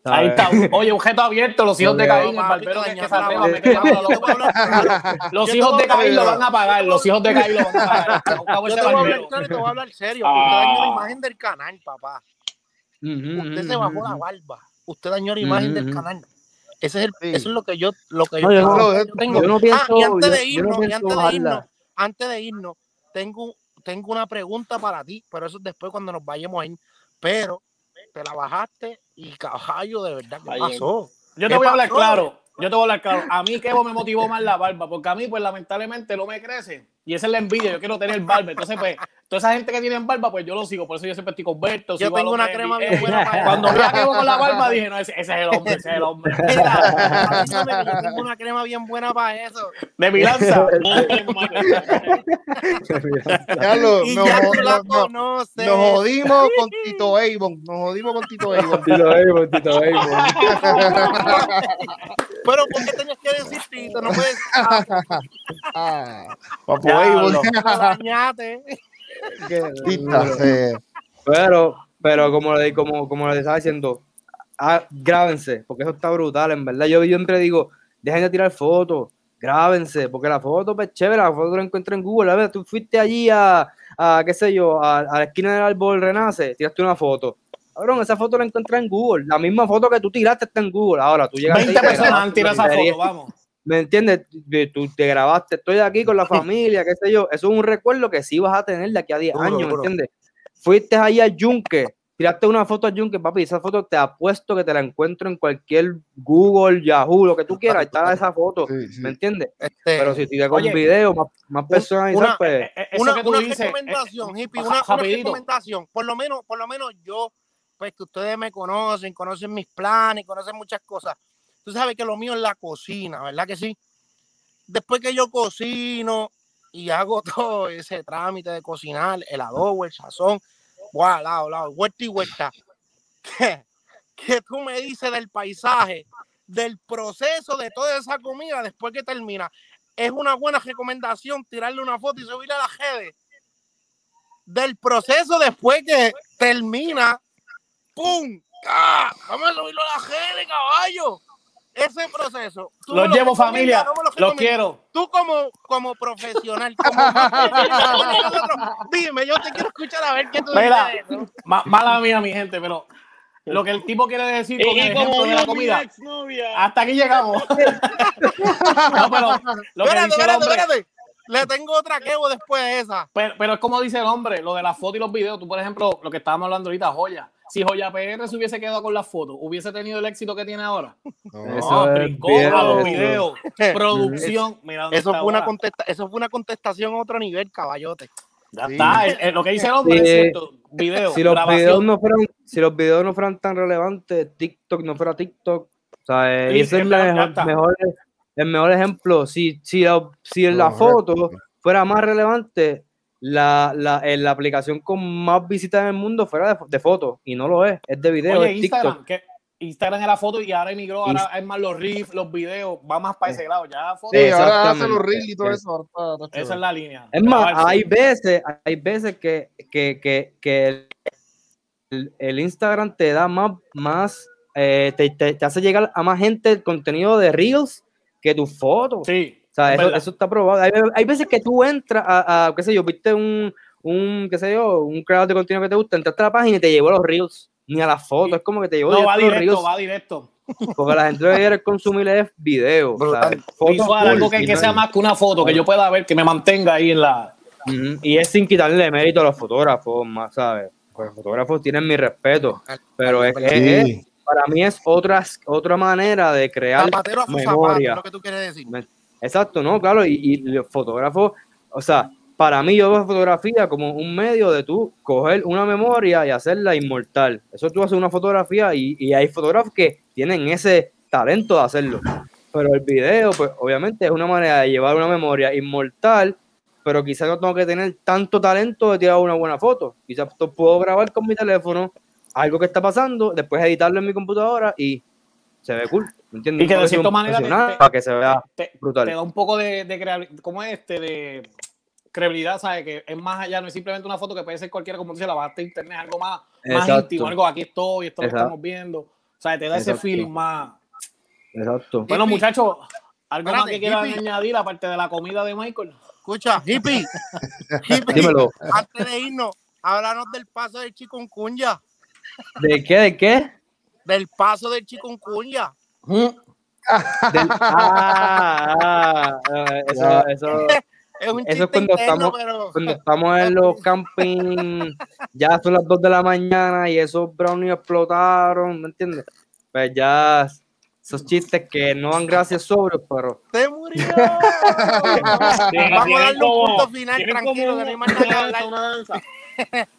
Ahí está. Oye, objeto abierto, los hijos de Caín, el barbero que, que se atreva a. Los hijos de Caín lo van a pagar, los hijos de Caín lo van a pagar. Yo te voy a hablar barbero. claro y te voy a hablar serio. Usted dañó la Ah. imagen del canal, papá. Usted se bajó la barba. Usted dañó la imagen del canal. Ese es el, Sí. eso es lo que yo, lo que No, yo no- tengo. Yo no pienso, ah, y antes de irnos, y antes de irnos, antes de irnos, tengo, tengo una pregunta para ti, pero eso es después cuando nos vayamos a ir. pero te la bajaste y caballo, de verdad, ¿qué Ahí pasó? Yo ¿Qué te voy a hablar claro. Yo te voy a hablar claro. A mí, Kevo me motivó más la barba, porque a mí, pues lamentablemente, no me crece. Y esa es la envidia. Yo quiero tener barba. Entonces, pues, toda esa gente que tiene barba, pues yo lo sigo. Por eso yo siempre estoy con Berto. Yo tengo una crema bien buena para Cuando eso. vi a Kevo con la barba, dije, no, ese, ese es el hombre, ese es el hombre. Mira, yo tengo una crema bien buena para eso. De mi lanza. Ya lo- Y nos, ya tú la conoces. nos jodimos con Tito Avon. Nos jodimos con Tito Avon. Tito Avon, Tito Avon. Pero ¿por qué tenías que decir Tito? No puedes ah, Papo. Pero, pero como, le, como, como les estaba diciendo, ah, grábense, porque eso está brutal, en verdad. Yo siempre digo, dejen de tirar fotos, grábense, porque la foto pues chévere, la foto la encuentro en Google. A ver, tú fuiste allí a, a qué sé yo, a, a la esquina del árbol Renace, tiraste una foto. Cabrón, esa foto la encontré en Google. La misma foto que tú tiraste está en Google. Ahora tú llegas 20 personas han tirado esa foto, vamos. ¿Me entiendes? Tú te grabaste, estoy aquí con la familia, qué sé yo. Eso es un recuerdo que sí vas a tener de aquí a 10 Duro, años, ¿me entiendes? Fuiste ahí al Yunque, tiraste una foto al Yunque, papi, esa foto te apuesto que te la encuentro en cualquier Google, Yahoo, lo que tú quieras, está esa foto, Sí, sí. ¿me entiendes? Este, Pero si tienes con Oye, video, más, más personas, una- pues, Eh, eh, una, que tú una dices. eh, recomendación, hippie, una, una recomendación. Por lo menos, por lo menos yo, pues que ustedes me conocen, conocen mis planes, conocen muchas cosas. Tú sabes que lo mío es la cocina, ¿verdad que sí? Después que yo cocino y hago todo ese trámite de cocinar, el adobo, el sazón, guau, lado, vuelta y vuelta. ¿Qué, qué tú me dices del paisaje, del proceso de toda esa comida después que termina? es una buena recomendación tirarle una foto y subirla a la redes del proceso después que termina. ¡Pum! ¡Ah! Vamos a la redes, caballo. Ese proceso. tú Los lo llevo familia, no los quiero. Tú como, como profesional, como dime, yo te quiero escuchar a ver qué tú Mira. dices. Ma- mala mía, mi gente, pero lo que el tipo quiere decir con Y, el ejemplo de la comida, hasta aquí llegamos. no, pero lo que Espérate, dice el espérate, hombre, espérate. Le tengo otra quebo después de esa. pero, pero es como dice el hombre, lo de las fotos y los videos. Tú, por ejemplo, lo que estábamos hablando ahorita, Joya. Si Joya PR se hubiese quedado con las fotos, hubiese tenido el éxito que tiene ahora. No. Eso brincó bien, a los eso. videos, producción. Mira Eso fue, una ahora. contesta eso fue una contestación a otro nivel, caballote. Ya Sí. está. el- el- lo que dice el hombre Sí. es cierto. Video, si los videos no fueran, si los videos no fueran tan relevantes, TikTok no fuera TikTok, o sea, eh, Sí, ese es la mejor, el mejor ejemplo. Si, si, la, si en la Correcto. foto fuera más relevante, la, la, en la aplicación con más visitas en el mundo fuera de, de fotos, y no lo es, es de video, Oye, es Instagram, TikTok. que Instagram era foto y ahora emigró, ahora es más los riffs, los videos, va más para ese lado. Ya foto, Sí, ahora Exactamente. hace los reels y todo eso. ahora esa es la línea. Es más, hay veces, hay veces que, que, que, que el, el Instagram te da más, más eh, te, te- te hace llegar a más gente el contenido de Reels que tus fotos. Sí. O sea, es eso, está probado. Hay, hay veces que tú entras a, a, qué sé yo, viste un, un, qué sé yo, un creador de contenido que te gusta, entraste a la página y te llevó a los Reels, ni a las fotos, es como que te llevó No, va directo a los directo, Reels, va directo. porque la gente lo que quiere consumir es video. o sea, Brutal. fotos Visual, cool, algo que, que sea más que una foto, que yo pueda ver, que me mantenga ahí en la. Y es sin quitarle mérito a los fotógrafos, más, ¿sabes? Pues los fotógrafos tienen mi respeto, pero es, es- es- Sí. para mí es otra, otra manera de crear Zapatero a su zapato, memoria. es lo que tú quieres decir. Exacto, ¿no? Claro, y, los fotógrafos, o sea, para mí yo veo fotografía como un medio de tú coger una memoria y hacerla inmortal. Eso tú haces una fotografía y, y hay fotógrafos que tienen ese talento de hacerlo. Pero el video, pues obviamente es una manera de llevar una memoria inmortal, pero quizás no tengo que tener tanto talento de tirar una buena foto. Quizás puedo grabar con mi teléfono algo que está pasando, después editarlo en mi computadora y se ve cool. ¿Me entiendes? Y que de cierta manera te- para que se vea Te, brutal. te da un poco de, de creab- ¿cómo es este? De credibilidad, ¿sabes? Que es más allá, no es simplemente una foto que puede ser cualquiera, como dice, la bajaste a internet, algo más, más íntimo, algo aquí estoy, esto lo estamos viendo. O sea, te da ese feeling más. Exacto. Bueno, muchachos, algo más que quieran hippie. añadir aparte de la comida de Michael. Escucha, hippie, hippie, Dímelo. antes de irnos, háblanos del paso del chikungunya, ¿De qué? ¿De qué? del paso del chikungunya. Del- ah, ah, eh, eso, eso, Es un Eso es cuando interno, estamos- pero... Cuando estamos en los camping, ya son las 2 de la mañana y esos brownies explotaron, ¿me entiendes? Pues ya esos chistes que no dan gracias sobrios, pero ¡Se murió! Vamos a darle un punto final tranquilo, como que no hay más una nada que danza, hablar.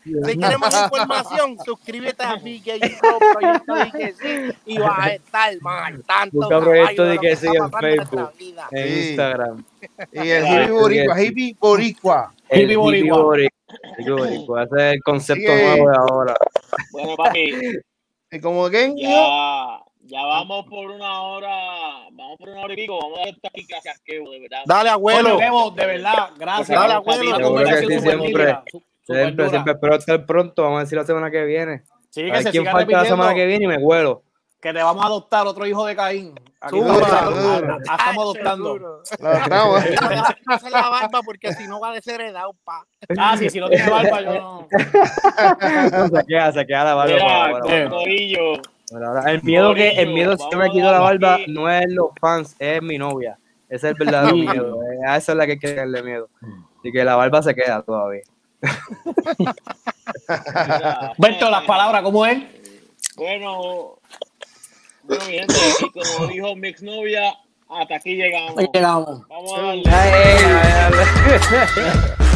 Si quieres más información, suscríbete a BK Pro Proyecto de que sí y vas a estar más al tanto. Busca Proyecto de que sí en Facebook. en Sí. Instagram. Y el hippie boricua, hippie boricua. El Hippie boricua. boricua. Hippie boricua, Ese es el concepto Sí. nuevo de ahora. Bueno, papi, Y como que ya, ya vamos por una hora, vamos por una hora y pico, vamos a dar esta aquí gracias, que de verdad. Dale, abuelo. De verdad, gracias. Dale, abuelo. Siempre. Siempre, espero estar pronto. Vamos a decir la semana que viene. Sí, A que ver se quién siga falta la semana que viene y me huelo. que te vamos a adoptar otro hijo de Caín. Aquí zumba. ah, estamos adoptando. La. Y no hacer la barba porque si no va a desheredado, pa. Ah, sí, si no tiene barba, yo no. No, se queda, se queda la barba. Mira, para- para- para- El miedo que, el miedo si yo me Vamos quito la darle barba aquí. no es los fans, es mi novia. Ese es el verdadero miedo. eh, A esa es la que hay que tenerle miedo. Y que la barba se queda todavía. Berto, las palabras, ¿cómo es? Bueno, bueno, mi gente, y como dijo mi exnovia, hasta aquí llegamos. Llegamos. Vamos a darle. Ay, ay, ay, ay.